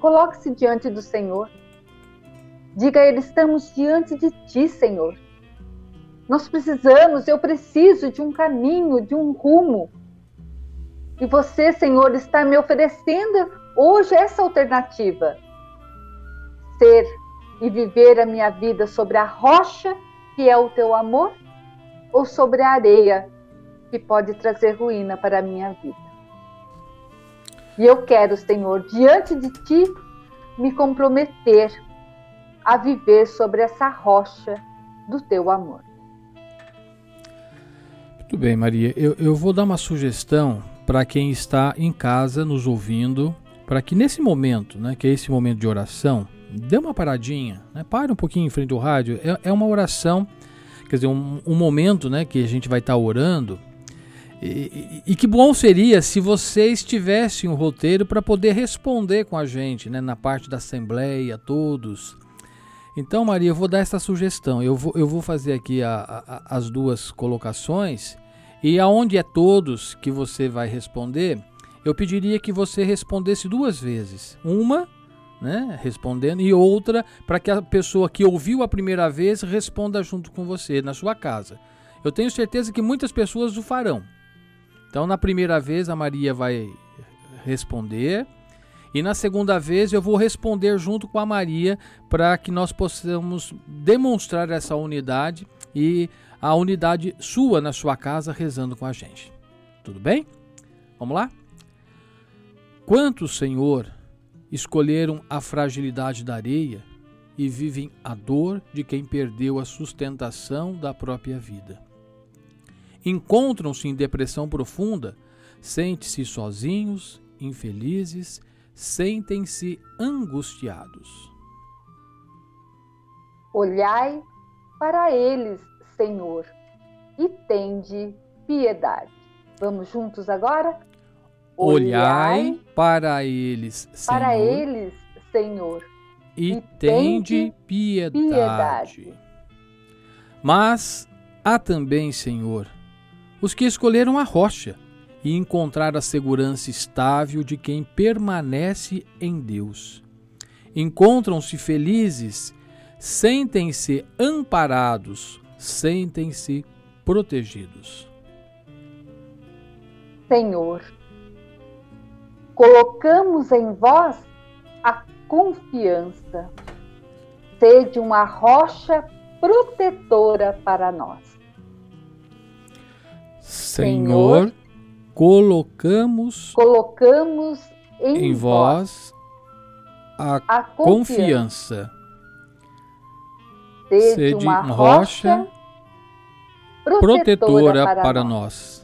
Coloque-se diante do Senhor. Diga a Ele: estamos diante de Ti, Senhor. Nós precisamos, eu preciso de um caminho, de um rumo. E você, Senhor, está me oferecendo hoje essa alternativa. Ser e viver a minha vida sobre a rocha, que é o teu amor, ou sobre a areia, que pode trazer ruína para a minha vida. E eu quero, Senhor, diante de ti, me comprometer a viver sobre essa rocha do teu amor. Muito bem, Maria. Eu, eu vou dar uma sugestão para quem está em casa nos ouvindo, para que nesse momento, né, que é esse momento de oração, dê uma paradinha, né? Pare um pouquinho em frente ao rádio. É, é uma oração, quer dizer, um, um, momento né, que a gente vai estar tá orando. E, e, e, que bom seria se vocês tivessem um roteiro para poder responder com a gente, né, na parte da assembleia, todos. Então, Maria, eu vou dar essa sugestão. Eu vou, eu vou fazer aqui a, a, as duas colocações e aonde é todos que você vai responder, eu pediria que você respondesse duas vezes. Uma né, respondendo, e outra para que a pessoa que ouviu a primeira vez responda junto com você na sua casa. Eu tenho certeza que muitas pessoas o farão. Então, na primeira vez, a Maria vai responder, e na segunda vez eu vou responder junto com a Maria para que nós possamos demonstrar essa unidade e a unidade sua na sua casa rezando com a gente. Tudo bem? Vamos lá? Quanto, Senhor, escolheram a fragilidade da areia e vivem a dor de quem perdeu a sustentação da própria vida. encontram-se em depressão profunda, sentem-se sozinhos, infelizes, sentem-se angustiados. Olhai para eles, Senhor, e tende piedade. Vamos juntos agora? Olhai para eles, Senhor. Para eles, Senhor. E, e tende piedade. piedade. Mas há também, Senhor, os que escolheram a rocha e encontrar a segurança estável de quem permanece em Deus. Encontram-se felizes, sentem-se amparados, sentem-se protegidos. Senhor, colocamos em vós a confiança. Sede uma rocha protetora para nós. Senhor, colocamos colocamos em, em vós a, a confiança. confiança. Sede, Sede uma rocha protetora, protetora para, para nós. nós.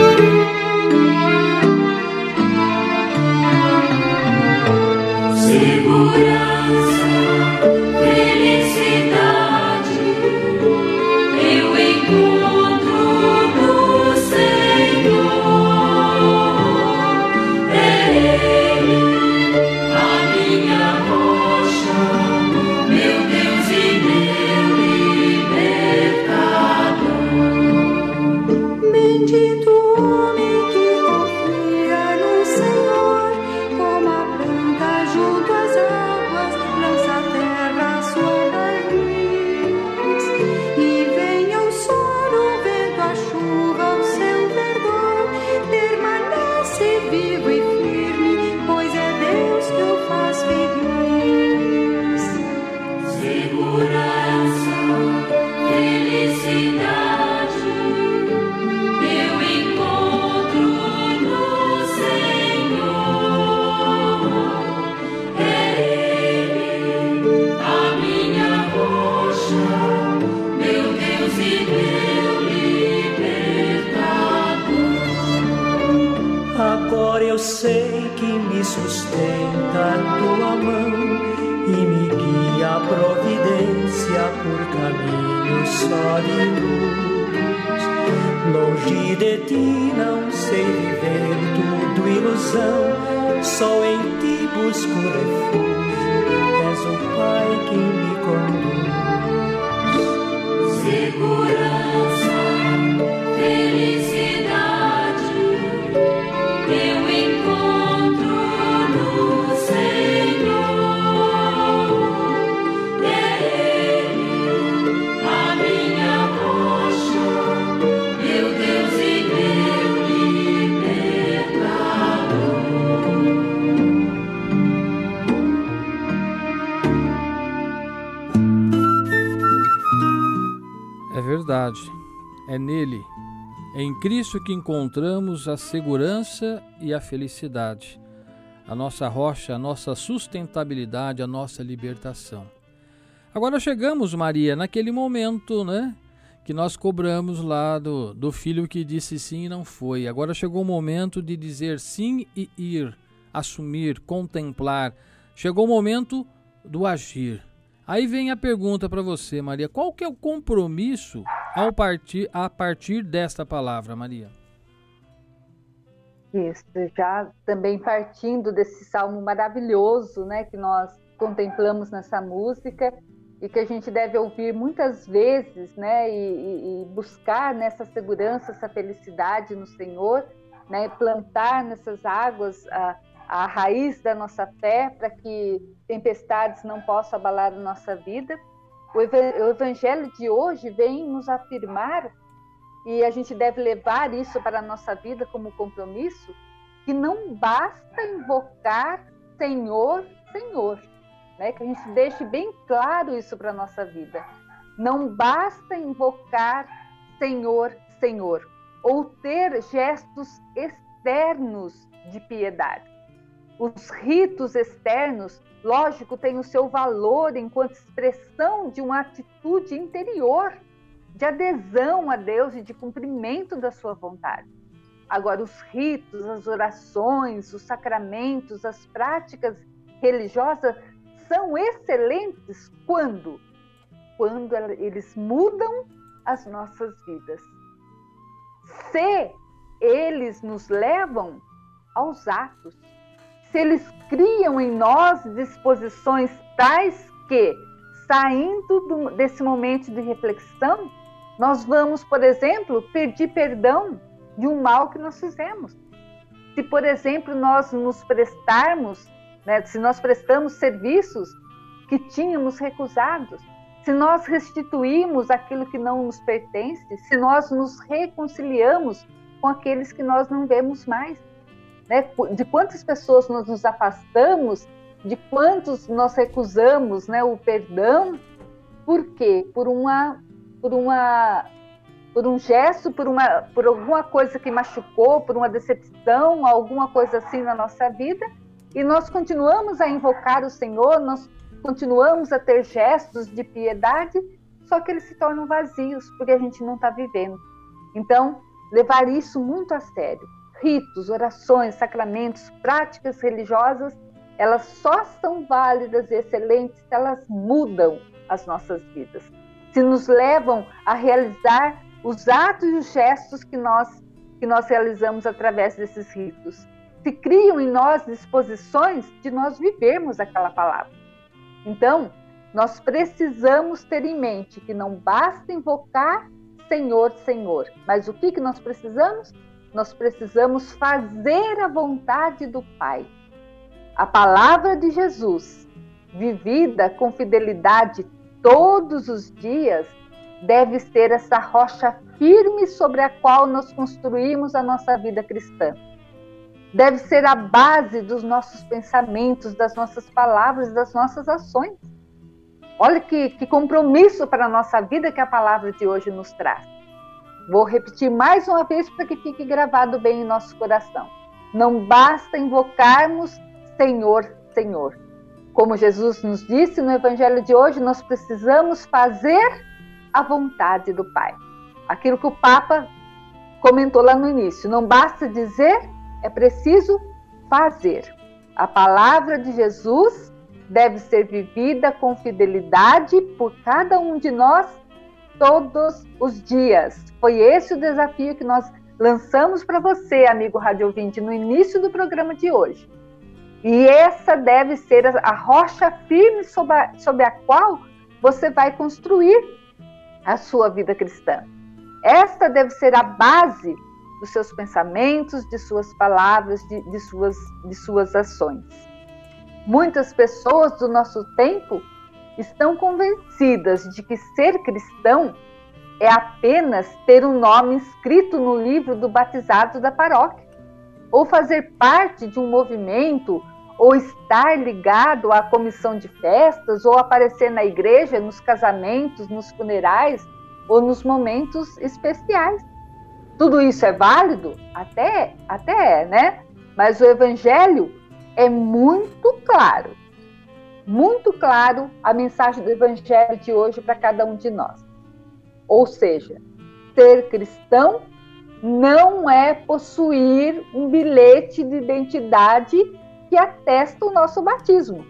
Cristo, que encontramos a segurança e a felicidade, a nossa rocha, a nossa sustentabilidade, a nossa libertação. Agora chegamos, Maria, naquele momento, né? Que nós cobramos lá do, do filho que disse sim e não foi. Agora chegou o momento de dizer sim e ir, assumir, contemplar. Chegou o momento do agir. Aí vem a pergunta para você, Maria: qual que é o compromisso ao partir, a partir desta palavra, Maria? Isso, já também partindo desse salmo maravilhoso, né, que nós contemplamos nessa música e que a gente deve ouvir muitas vezes, né, e, e buscar nessa segurança, essa felicidade no Senhor, né, plantar nessas águas a, a raiz da nossa fé para que tempestades não possam abalar a nossa vida. O evangelho de hoje vem nos afirmar, e a gente deve levar isso para a nossa vida como compromisso, que não basta invocar Senhor, Senhor. Né? Que a gente deixe bem claro isso para a nossa vida. Não basta invocar Senhor, Senhor, ou ter gestos externos de piedade. Os ritos externos, lógico, têm o seu valor enquanto expressão de uma atitude interior, de adesão a Deus e de cumprimento da sua vontade. Agora, os ritos, as orações, os sacramentos, as práticas religiosas são excelentes quando? Quando eles mudam as nossas vidas. Se eles nos levam aos atos, se eles criam em nós disposições tais que, saindo do, desse momento de reflexão, nós vamos, por exemplo, pedir perdão de um mal que nós fizemos. Se, por exemplo, nós nos prestarmos, né, se nós prestamos serviços que tínhamos recusados, se nós restituímos aquilo que não nos pertence, se nós nos reconciliamos com aqueles que nós não vemos mais, né? de quantas pessoas nós nos afastamos, de quantos nós recusamos né, o perdão, por quê? Por uma, por uma por um gesto, por, uma, por alguma coisa que machucou, por uma decepção, alguma coisa assim na nossa vida, e nós continuamos a invocar o Senhor, nós continuamos a ter gestos de piedade, só que eles se tornam vazios, porque a gente não está vivendo. Então, levar isso muito a sério. Ritos, orações, sacramentos, práticas religiosas, elas só são válidas e excelentes se elas mudam as nossas vidas, se nos levam a realizar os atos e os gestos que nós, que nós realizamos através desses ritos. Se criam em nós disposições de nós vivermos aquela palavra. Então, nós precisamos ter em mente que não basta invocar Senhor, Senhor, mas o que, que nós precisamos? Nós precisamos fazer a vontade do Pai. A palavra de Jesus, vivida com fidelidade todos os dias, deve ser essa rocha firme sobre a qual nós construímos a nossa vida cristã. Deve ser a base dos nossos pensamentos, das nossas palavras, das nossas ações. Olha que, que compromisso para a nossa vida que a palavra de hoje nos traz. Vou repetir mais uma vez para que fique gravado bem em nosso coração. Não basta invocarmos Senhor, Senhor. Como Jesus nos disse no Evangelho de hoje, nós precisamos fazer a vontade do Pai. Aquilo que o Papa comentou lá no início. Não basta dizer, é preciso fazer. A palavra de Jesus deve ser vivida com fidelidade por cada um de nós todos os dias. Foi esse o desafio que nós lançamos para você, amigo rádio ouvinte, no início do programa de hoje. E essa deve ser a rocha firme sobre a, sobre a qual você vai construir a sua vida cristã. Esta deve ser a base dos seus pensamentos, de suas palavras, de, de, suas, de suas ações. Muitas pessoas do nosso tempo estão convencidas de que ser cristão é apenas ter um nome inscrito no livro do batizado da paróquia, ou fazer parte de um movimento ou estar ligado à comissão de festas, ou aparecer na igreja, nos casamentos, nos funerais ou nos momentos especiais. Tudo isso é válido? Até, até é, né? Mas o evangelho é muito claro. Muito claro a mensagem do evangelho de hoje para cada um de nós. Ou seja, ser cristão não é possuir um bilhete de identidade que atesta o nosso batismo.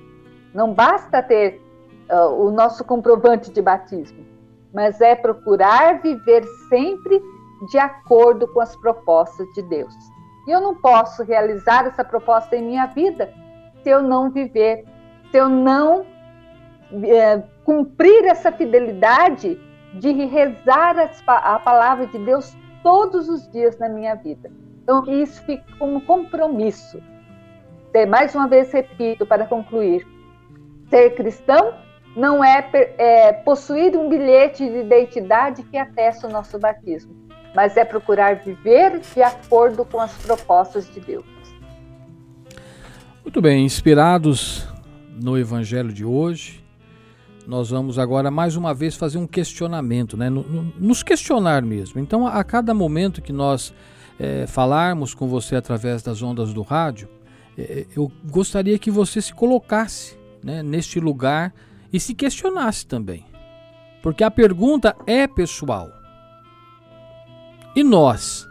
Não basta ter uh, o nosso comprovante de batismo, mas é procurar viver sempre de acordo com as propostas de Deus. E eu não posso realizar essa proposta em minha vida se eu não viver, se eu não é, cumprir essa fidelidade de rezar a palavra de Deus todos os dias na minha vida. Então, isso fique como compromisso mais uma vez repito para concluir: ser cristão não é, é possuir um bilhete de identidade que atesta o nosso batismo, mas é procurar viver de acordo com as propostas de Deus. Muito bem, inspirados no Evangelho de hoje, nós vamos agora mais uma vez fazer um questionamento, né? nos questionar mesmo. Então, a cada momento que nós é, falarmos com você através das ondas do rádio, é, eu gostaria que você se colocasse né, neste lugar e se questionasse também. Porque a pergunta é pessoal. E nós,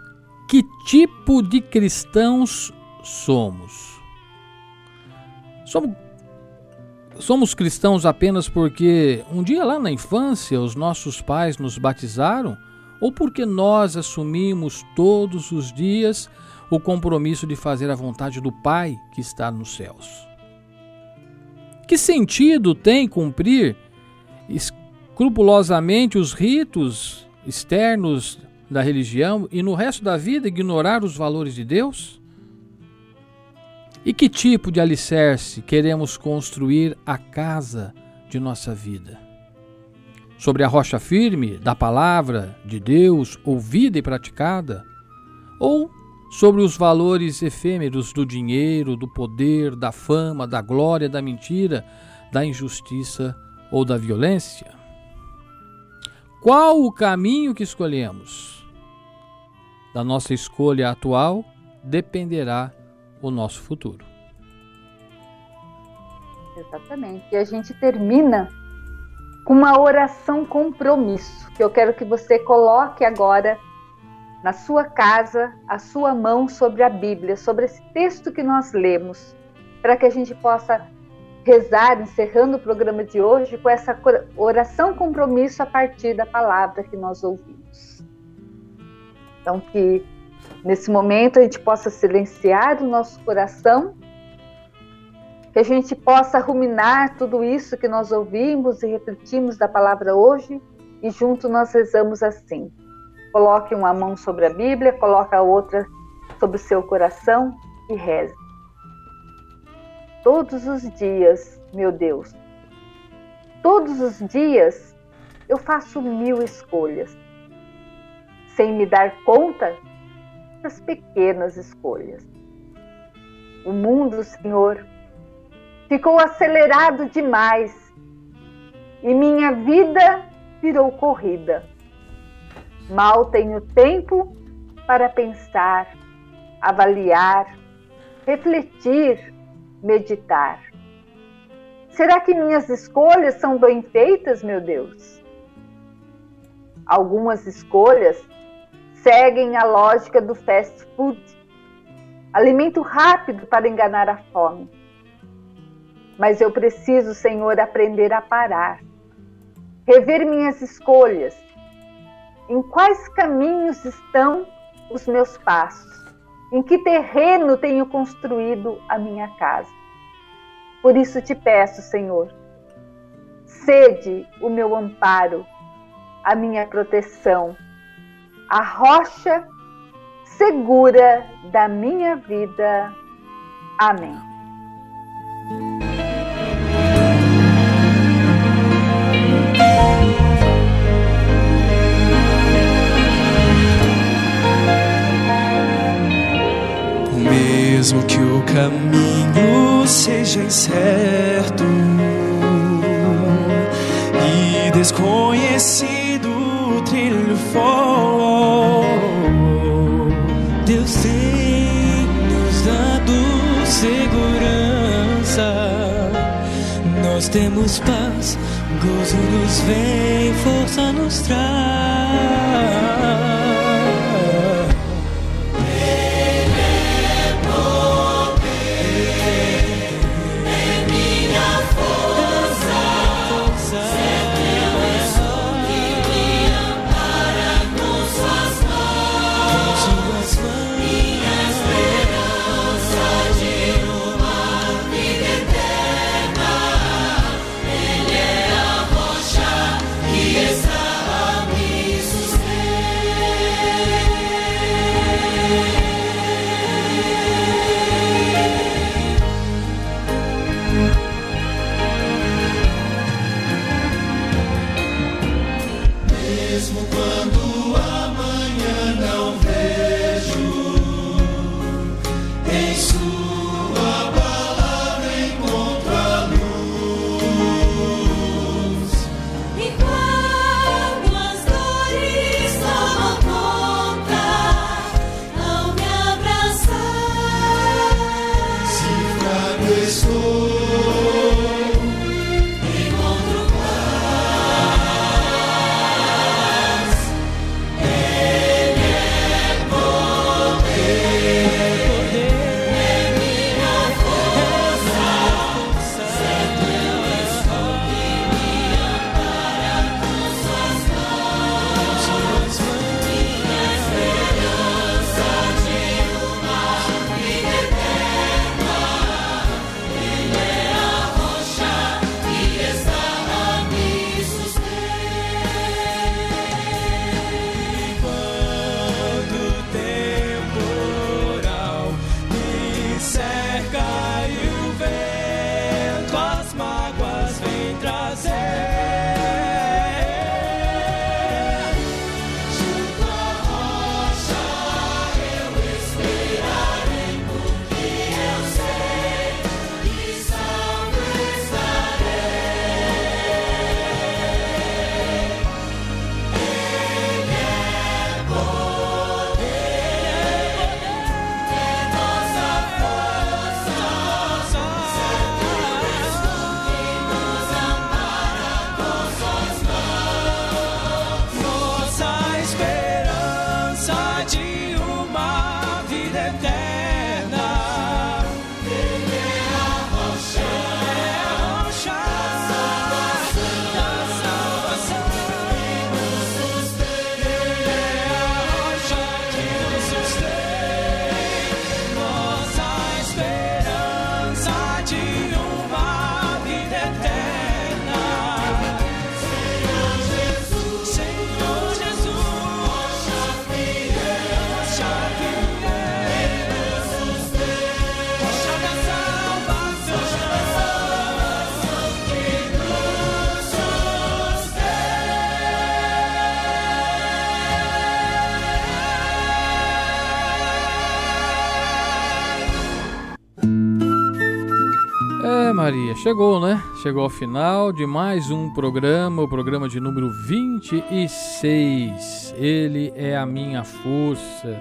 que tipo de cristãos somos? Somos, somos cristãos apenas porque um dia lá na infância os nossos pais nos batizaram? Ou porque nós assumimos todos os dias o compromisso de fazer a vontade do Pai que está nos céus? Que sentido tem cumprir escrupulosamente os ritos externos da religião e no resto da vida ignorar os valores de Deus? E que tipo de alicerce queremos construir a casa de nossa vida? Sobre a rocha firme da palavra de Deus, ouvida e praticada? Ou sobre os valores efêmeros do dinheiro, do poder, da fama, da glória, da mentira, da injustiça ou da violência? Qual o caminho que escolhemos? Da nossa escolha atual dependerá o nosso futuro. Exatamente. E a gente termina com uma oração compromisso, que eu quero que você coloque agora na sua casa a sua mão sobre a Bíblia, sobre esse texto que nós lemos, para que a gente possa rezar, encerrando o programa de hoje, com essa oração compromisso a partir da palavra que nós ouvimos. Então, que nesse momento a gente possa silenciar o nosso coração, que a gente possa ruminar tudo isso que nós ouvimos e refletimos da palavra hoje, e junto nós rezamos assim. Coloque uma mão sobre a Bíblia, coloque a outra sobre o seu coração e reze. Todos os dias, meu Deus, todos os dias eu faço mil escolhas, sem me dar conta das pequenas escolhas. O mundo, Senhor, ficou acelerado demais e minha vida virou corrida. Mal tenho tempo para pensar, avaliar, refletir, meditar. Será que minhas escolhas são bem feitas, meu Deus? Algumas escolhas seguem a lógica do fast food alimento rápido para enganar a fome. Mas eu preciso, Senhor, aprender a parar, rever minhas escolhas em quais caminhos estão os meus passos? Em que terreno tenho construído a minha casa? Por isso te peço, Senhor, sede o meu amparo, a minha proteção, a rocha segura da minha vida. Amém. mesmo que o caminho seja incerto e desconhecido trilho for. Deus tem nos dado segurança, nós temos paz, gozo nos vem, força nos traz. Chegou, né? Chegou ao final de mais um programa, o programa de número 26. Ele é a minha força.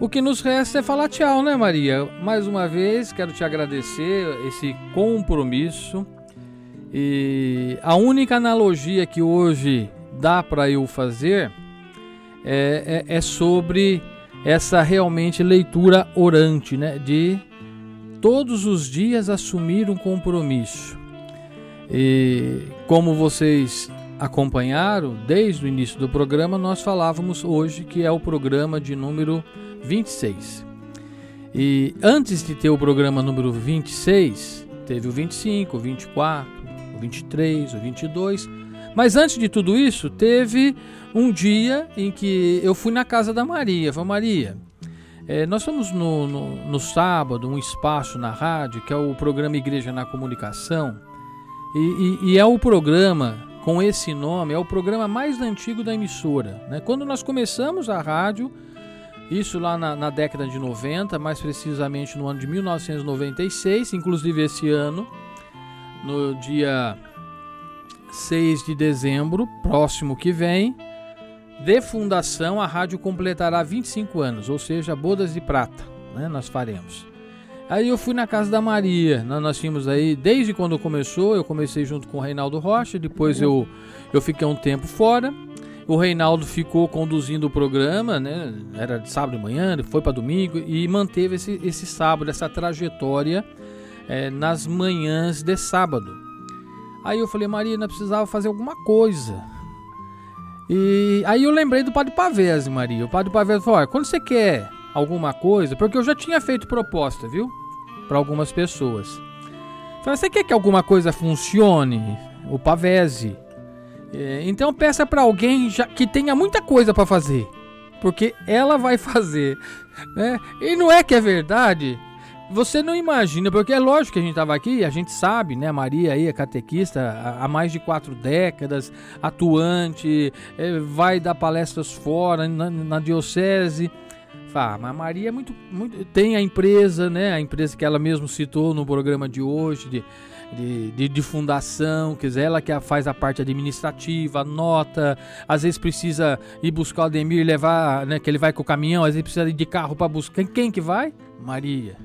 O que nos resta é falar tchau, né, Maria? Mais uma vez, quero te agradecer esse compromisso. E a única analogia que hoje dá para eu fazer é, é, é, sobre essa realmente leitura orante, né? De todos os dias assumir um compromisso. E como vocês acompanharam desde o início do programa, nós falávamos hoje que é o programa de número 26. E antes de ter o programa número 26, teve o 25, o 24, o 23, o 22. Mas antes de tudo isso, teve um dia em que eu fui na casa da Maria. Falei, Maria, é, nós estamos no, no, no, sábado, um espaço na rádio, que é o programa Igreja na Comunicação. E, e, e, é o programa, com esse nome, é o programa mais antigo da emissora. Né? Quando nós começamos a rádio, isso lá na, na, década de 90, mais precisamente no ano de 1996, inclusive esse ano, no dia 6 de dezembro, próximo que vem, de fundação, a rádio completará 25 anos, ou seja, bodas de prata, né? Nós faremos. Aí eu fui na casa da Maria, né? nós tínhamos aí, desde quando começou, eu comecei junto com o Reinaldo Rocha, depois eu, eu fiquei um tempo fora, o Reinaldo ficou conduzindo o programa, né? Era de sábado de manhã, foi para domingo e manteve esse, esse sábado, essa trajetória é, nas manhãs de sábado. Aí eu falei, Maria, nós precisava fazer alguma coisa. E aí eu lembrei do Padre Pavese, Maria. O Padre Pavese falou: quando você quer alguma coisa, porque eu já tinha feito proposta, viu? Para algumas pessoas. Falei, você quer que alguma coisa funcione? O Pavese. É, então peça para alguém já, que tenha muita coisa para fazer, porque ela vai fazer, né? E não é que é verdade. Você não imagina, porque é lógico que a gente estava aqui, a gente sabe, né? Maria aí é catequista há mais de quatro décadas, atuante, é, vai dar palestras fora, na, na diocese. Fala, mas Maria é muito, muito. Tem a empresa, né? A empresa que ela mesmo citou no programa de hoje, de de, de, de, fundação, quer dizer, ela que faz a parte administrativa, nota, às vezes precisa ir buscar o Ademir e levar, né, que ele vai com o caminhão, às vezes precisa ir de carro para buscar. Quem que vai? Maria.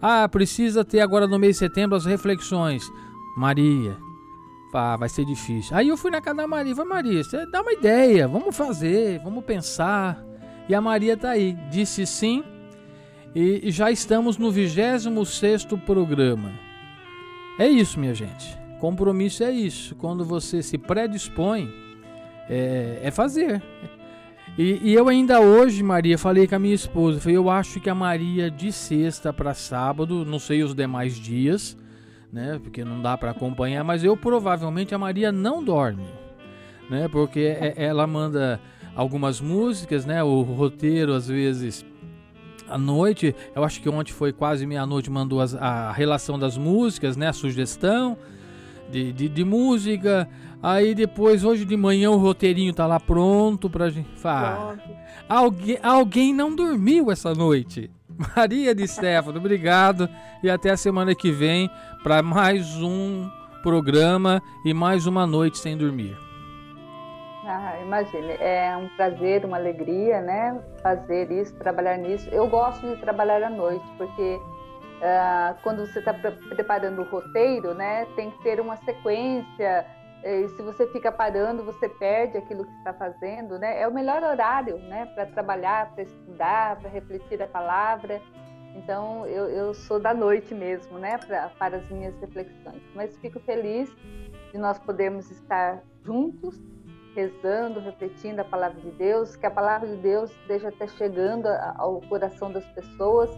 Ah, precisa ter agora no mês de setembro as reflexões. Maria. Ah, vai ser difícil. Aí eu fui na casa da Maria, falei, Maria, você dá uma ideia, vamos fazer, vamos pensar. E a Maria tá aí, disse sim, e já estamos no 26 programa. É isso, minha gente. Compromisso é isso. Quando você se predispõe, é, é fazer. E, e, eu ainda hoje, Maria, falei com a minha esposa. Falei, eu acho que a Maria de sexta para sábado, não sei os demais dias, né? Porque não dá para acompanhar, mas eu provavelmente a Maria não dorme, né? Porque é, ela manda algumas músicas, né? O roteiro às vezes à noite, eu acho que ontem foi quase meia-noite, mandou as, a relação das músicas, né? A sugestão de, de, de, música. Aí depois, hoje de manhã, o roteirinho tá lá pronto pra gente. falar. alguém, alguém não dormiu essa noite. Maria de Stefano, obrigado. E até a semana que vem para mais um programa e mais uma noite sem dormir. Ah, imagine, é um prazer, uma alegria, né? Fazer isso, trabalhar nisso. Eu gosto de trabalhar à noite, porque uh, quando você está pre preparando o roteiro, né? Tem que ter uma sequência. E se você fica parando, você perde aquilo que está fazendo, né? É o melhor horário, né? Para trabalhar, para estudar, para refletir a palavra. Então, eu, eu sou da noite mesmo, né? Pra, para as minhas reflexões. Mas fico feliz de nós podermos estar juntos rezando, refletindo a palavra de Deus, que a palavra de Deus esteja até chegando ao coração das pessoas,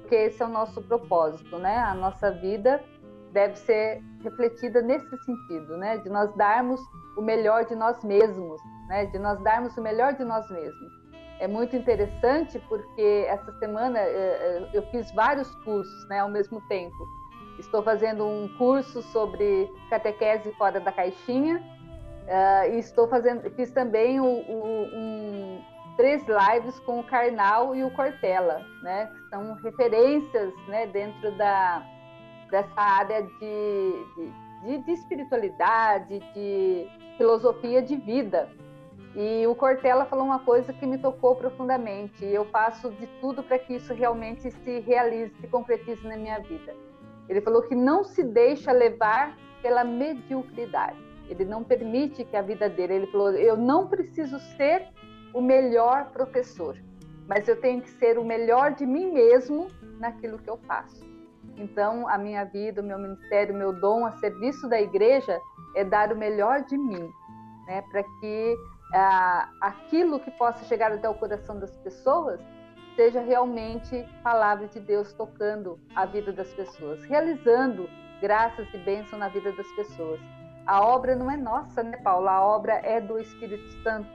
porque esse é o nosso propósito, né? A nossa vida deve ser refletida nesse sentido, né? De nós darmos o melhor de nós mesmos, né? De nós darmos o melhor de nós mesmos. É muito interessante porque essa semana eh, eh, eu fiz vários cursos, né? Ao mesmo tempo. Estou fazendo um curso sobre catequese fora da caixinha Uh, e estou fazendo, fiz também o, o, um, três lives com o Karnal e o Cortella, né? Que são referências, né? Dentro da, dessa área de, de, de, espiritualidade, de filosofia de vida. E o Cortella falou uma coisa que me tocou profundamente. Eu faço de tudo para que isso realmente se realize, se concretize na minha vida. Ele falou que não se deixa levar pela mediocridade. Ele não permite que a vida dele. Ele falou: eu não preciso ser o melhor professor, mas eu tenho que ser o melhor de mim mesmo naquilo que eu faço. Então, a minha vida, o meu ministério, o meu dom a serviço da igreja é dar o melhor de mim, né, para que ah, aquilo que possa chegar até o coração das pessoas seja realmente palavra de Deus tocando a vida das pessoas, realizando graças e bênção na vida das pessoas. A obra não é nossa, né, Paulo? A obra é do Espírito Santo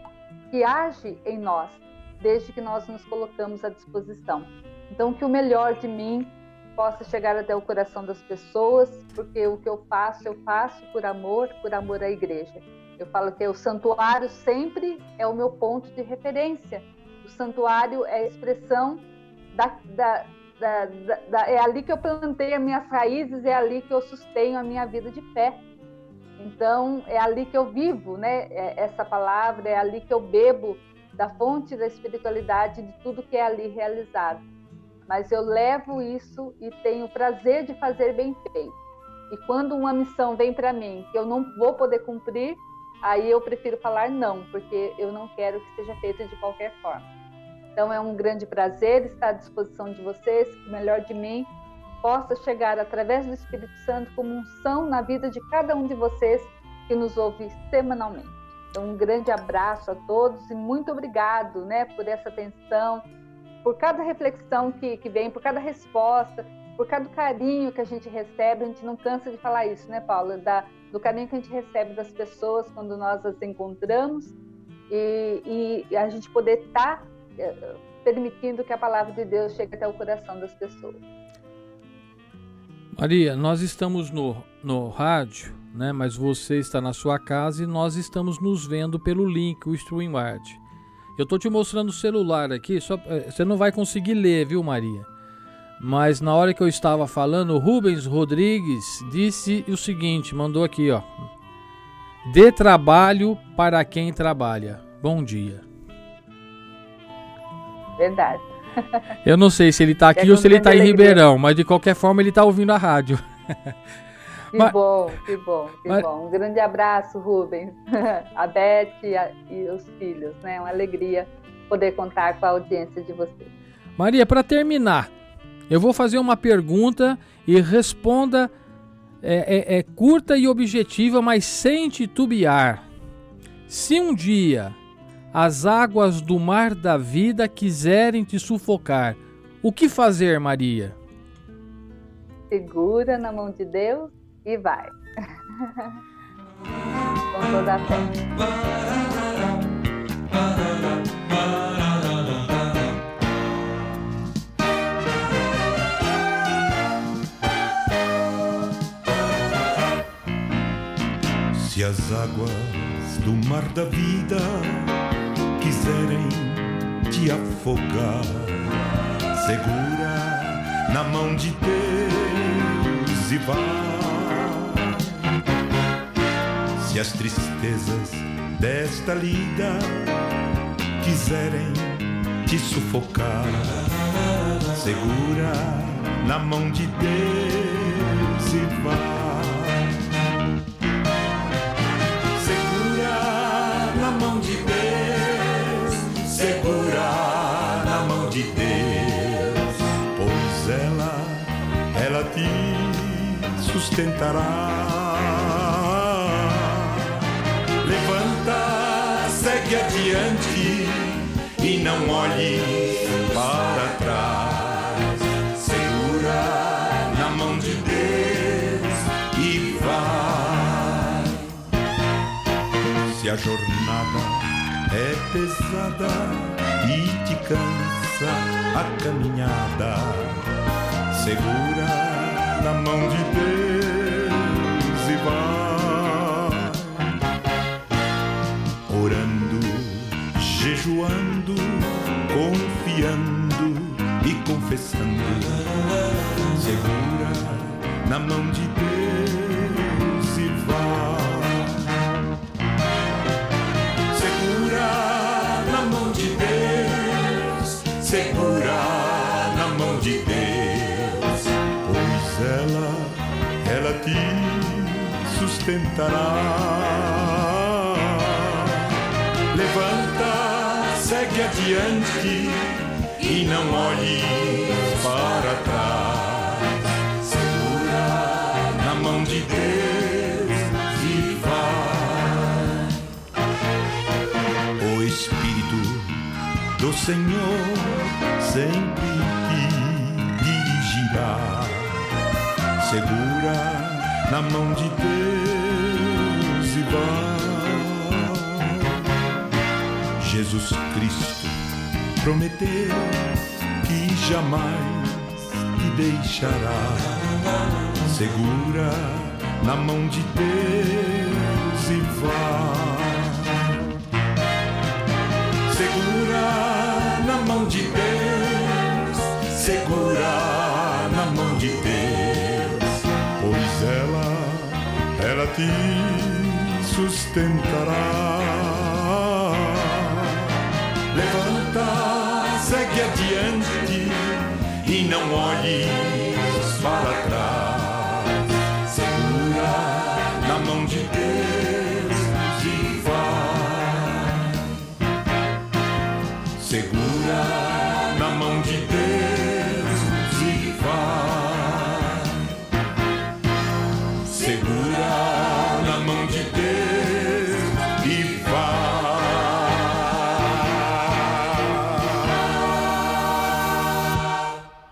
que age em nós, desde que nós nos colocamos à disposição. Então, que o melhor de mim possa chegar até o coração das pessoas, porque o que eu faço, eu faço por amor, por amor à igreja. Eu falo que o santuário sempre é o meu ponto de referência. O santuário é a expressão da, da, da, da, é ali que eu plantei as minhas raízes, é ali que eu sustenho a minha vida de fé. Então, é ali que eu vivo, né? É essa palavra, é ali que eu bebo da fonte da espiritualidade de tudo que é ali realizado mas eu levo isso e tenho o prazer de fazer bem feito. E quando uma missão vem para mim que eu não vou poder cumprir, aí eu prefiro falar não, porque eu não quero que seja feito de qualquer forma. Então é um grande prazer estar à disposição de vocês, que o melhor de mim possa chegar através do Espírito Santo como unção na vida de cada um de vocês que nos ouve semanalmente. Então um grande abraço a todos e muito obrigado, né, por essa atenção por cada reflexão que, que vem, por cada resposta, por cada carinho que a gente recebe, a gente não cansa de falar isso, né, Paula? Da, do carinho que a gente recebe das pessoas quando nós as encontramos e, e a gente poder estar tá, é, permitindo que a palavra de Deus chegue até o coração das pessoas. Maria, nós estamos no, no rádio, né? Mas você está na sua casa e nós estamos nos vendo pelo link, o StreamYard. Eu tô te mostrando o celular aqui, só é, você não vai conseguir ler, viu, Maria? Mas na hora que eu estava falando, o Rubens Rodrigues disse o seguinte, mandou aqui, ó. Dê trabalho para quem trabalha. Bom dia. Verdade. Eu não sei se ele está aqui ou se ele está em Ribeirão, mas de qualquer forma ele está ouvindo a rádio. Que Mas... bom, que bom, que Mas... bom. Um grande abraço, Rubens, a Beth e os filhos, né? Uma alegria poder contar com a audiência de vocês. Maria, para terminar, eu vou fazer uma pergunta e responda é, é, é curta e objetiva, mas sem titubear. Se um dia as águas do mar da vida quiserem te sufocar, o que fazer, Maria? Segura na mão de Deus e vai. Com toda a fé. Se as águas do mar da vida quiserem te afogar, segura na mão de Deus e vai. Se as tristezas desta lida quiserem te sufocar, segura na mão de Deus e vai. Segura na mão de Deus, segura na mão de Deus, pois ela, ela te sustentará. Não olhe para trás. Segura na mão de Deus e vai. Se a jornada é pesada e te cansa a caminhada, segura na mão de Deus confessando. Segura na mão Deus e vá. Segura na mão de Deus, segura na mão de Deus, pois ela, ela te sustentará. Levanta, segue adiante e não olhe do Senhor sempre te dirigirá. Segura na mão de Deus e vai. Jesus Cristo prometeu que jamais te deixará. Segura na mão de Deus e vai. Te sustentará. Levanta, segue adiante e não olhe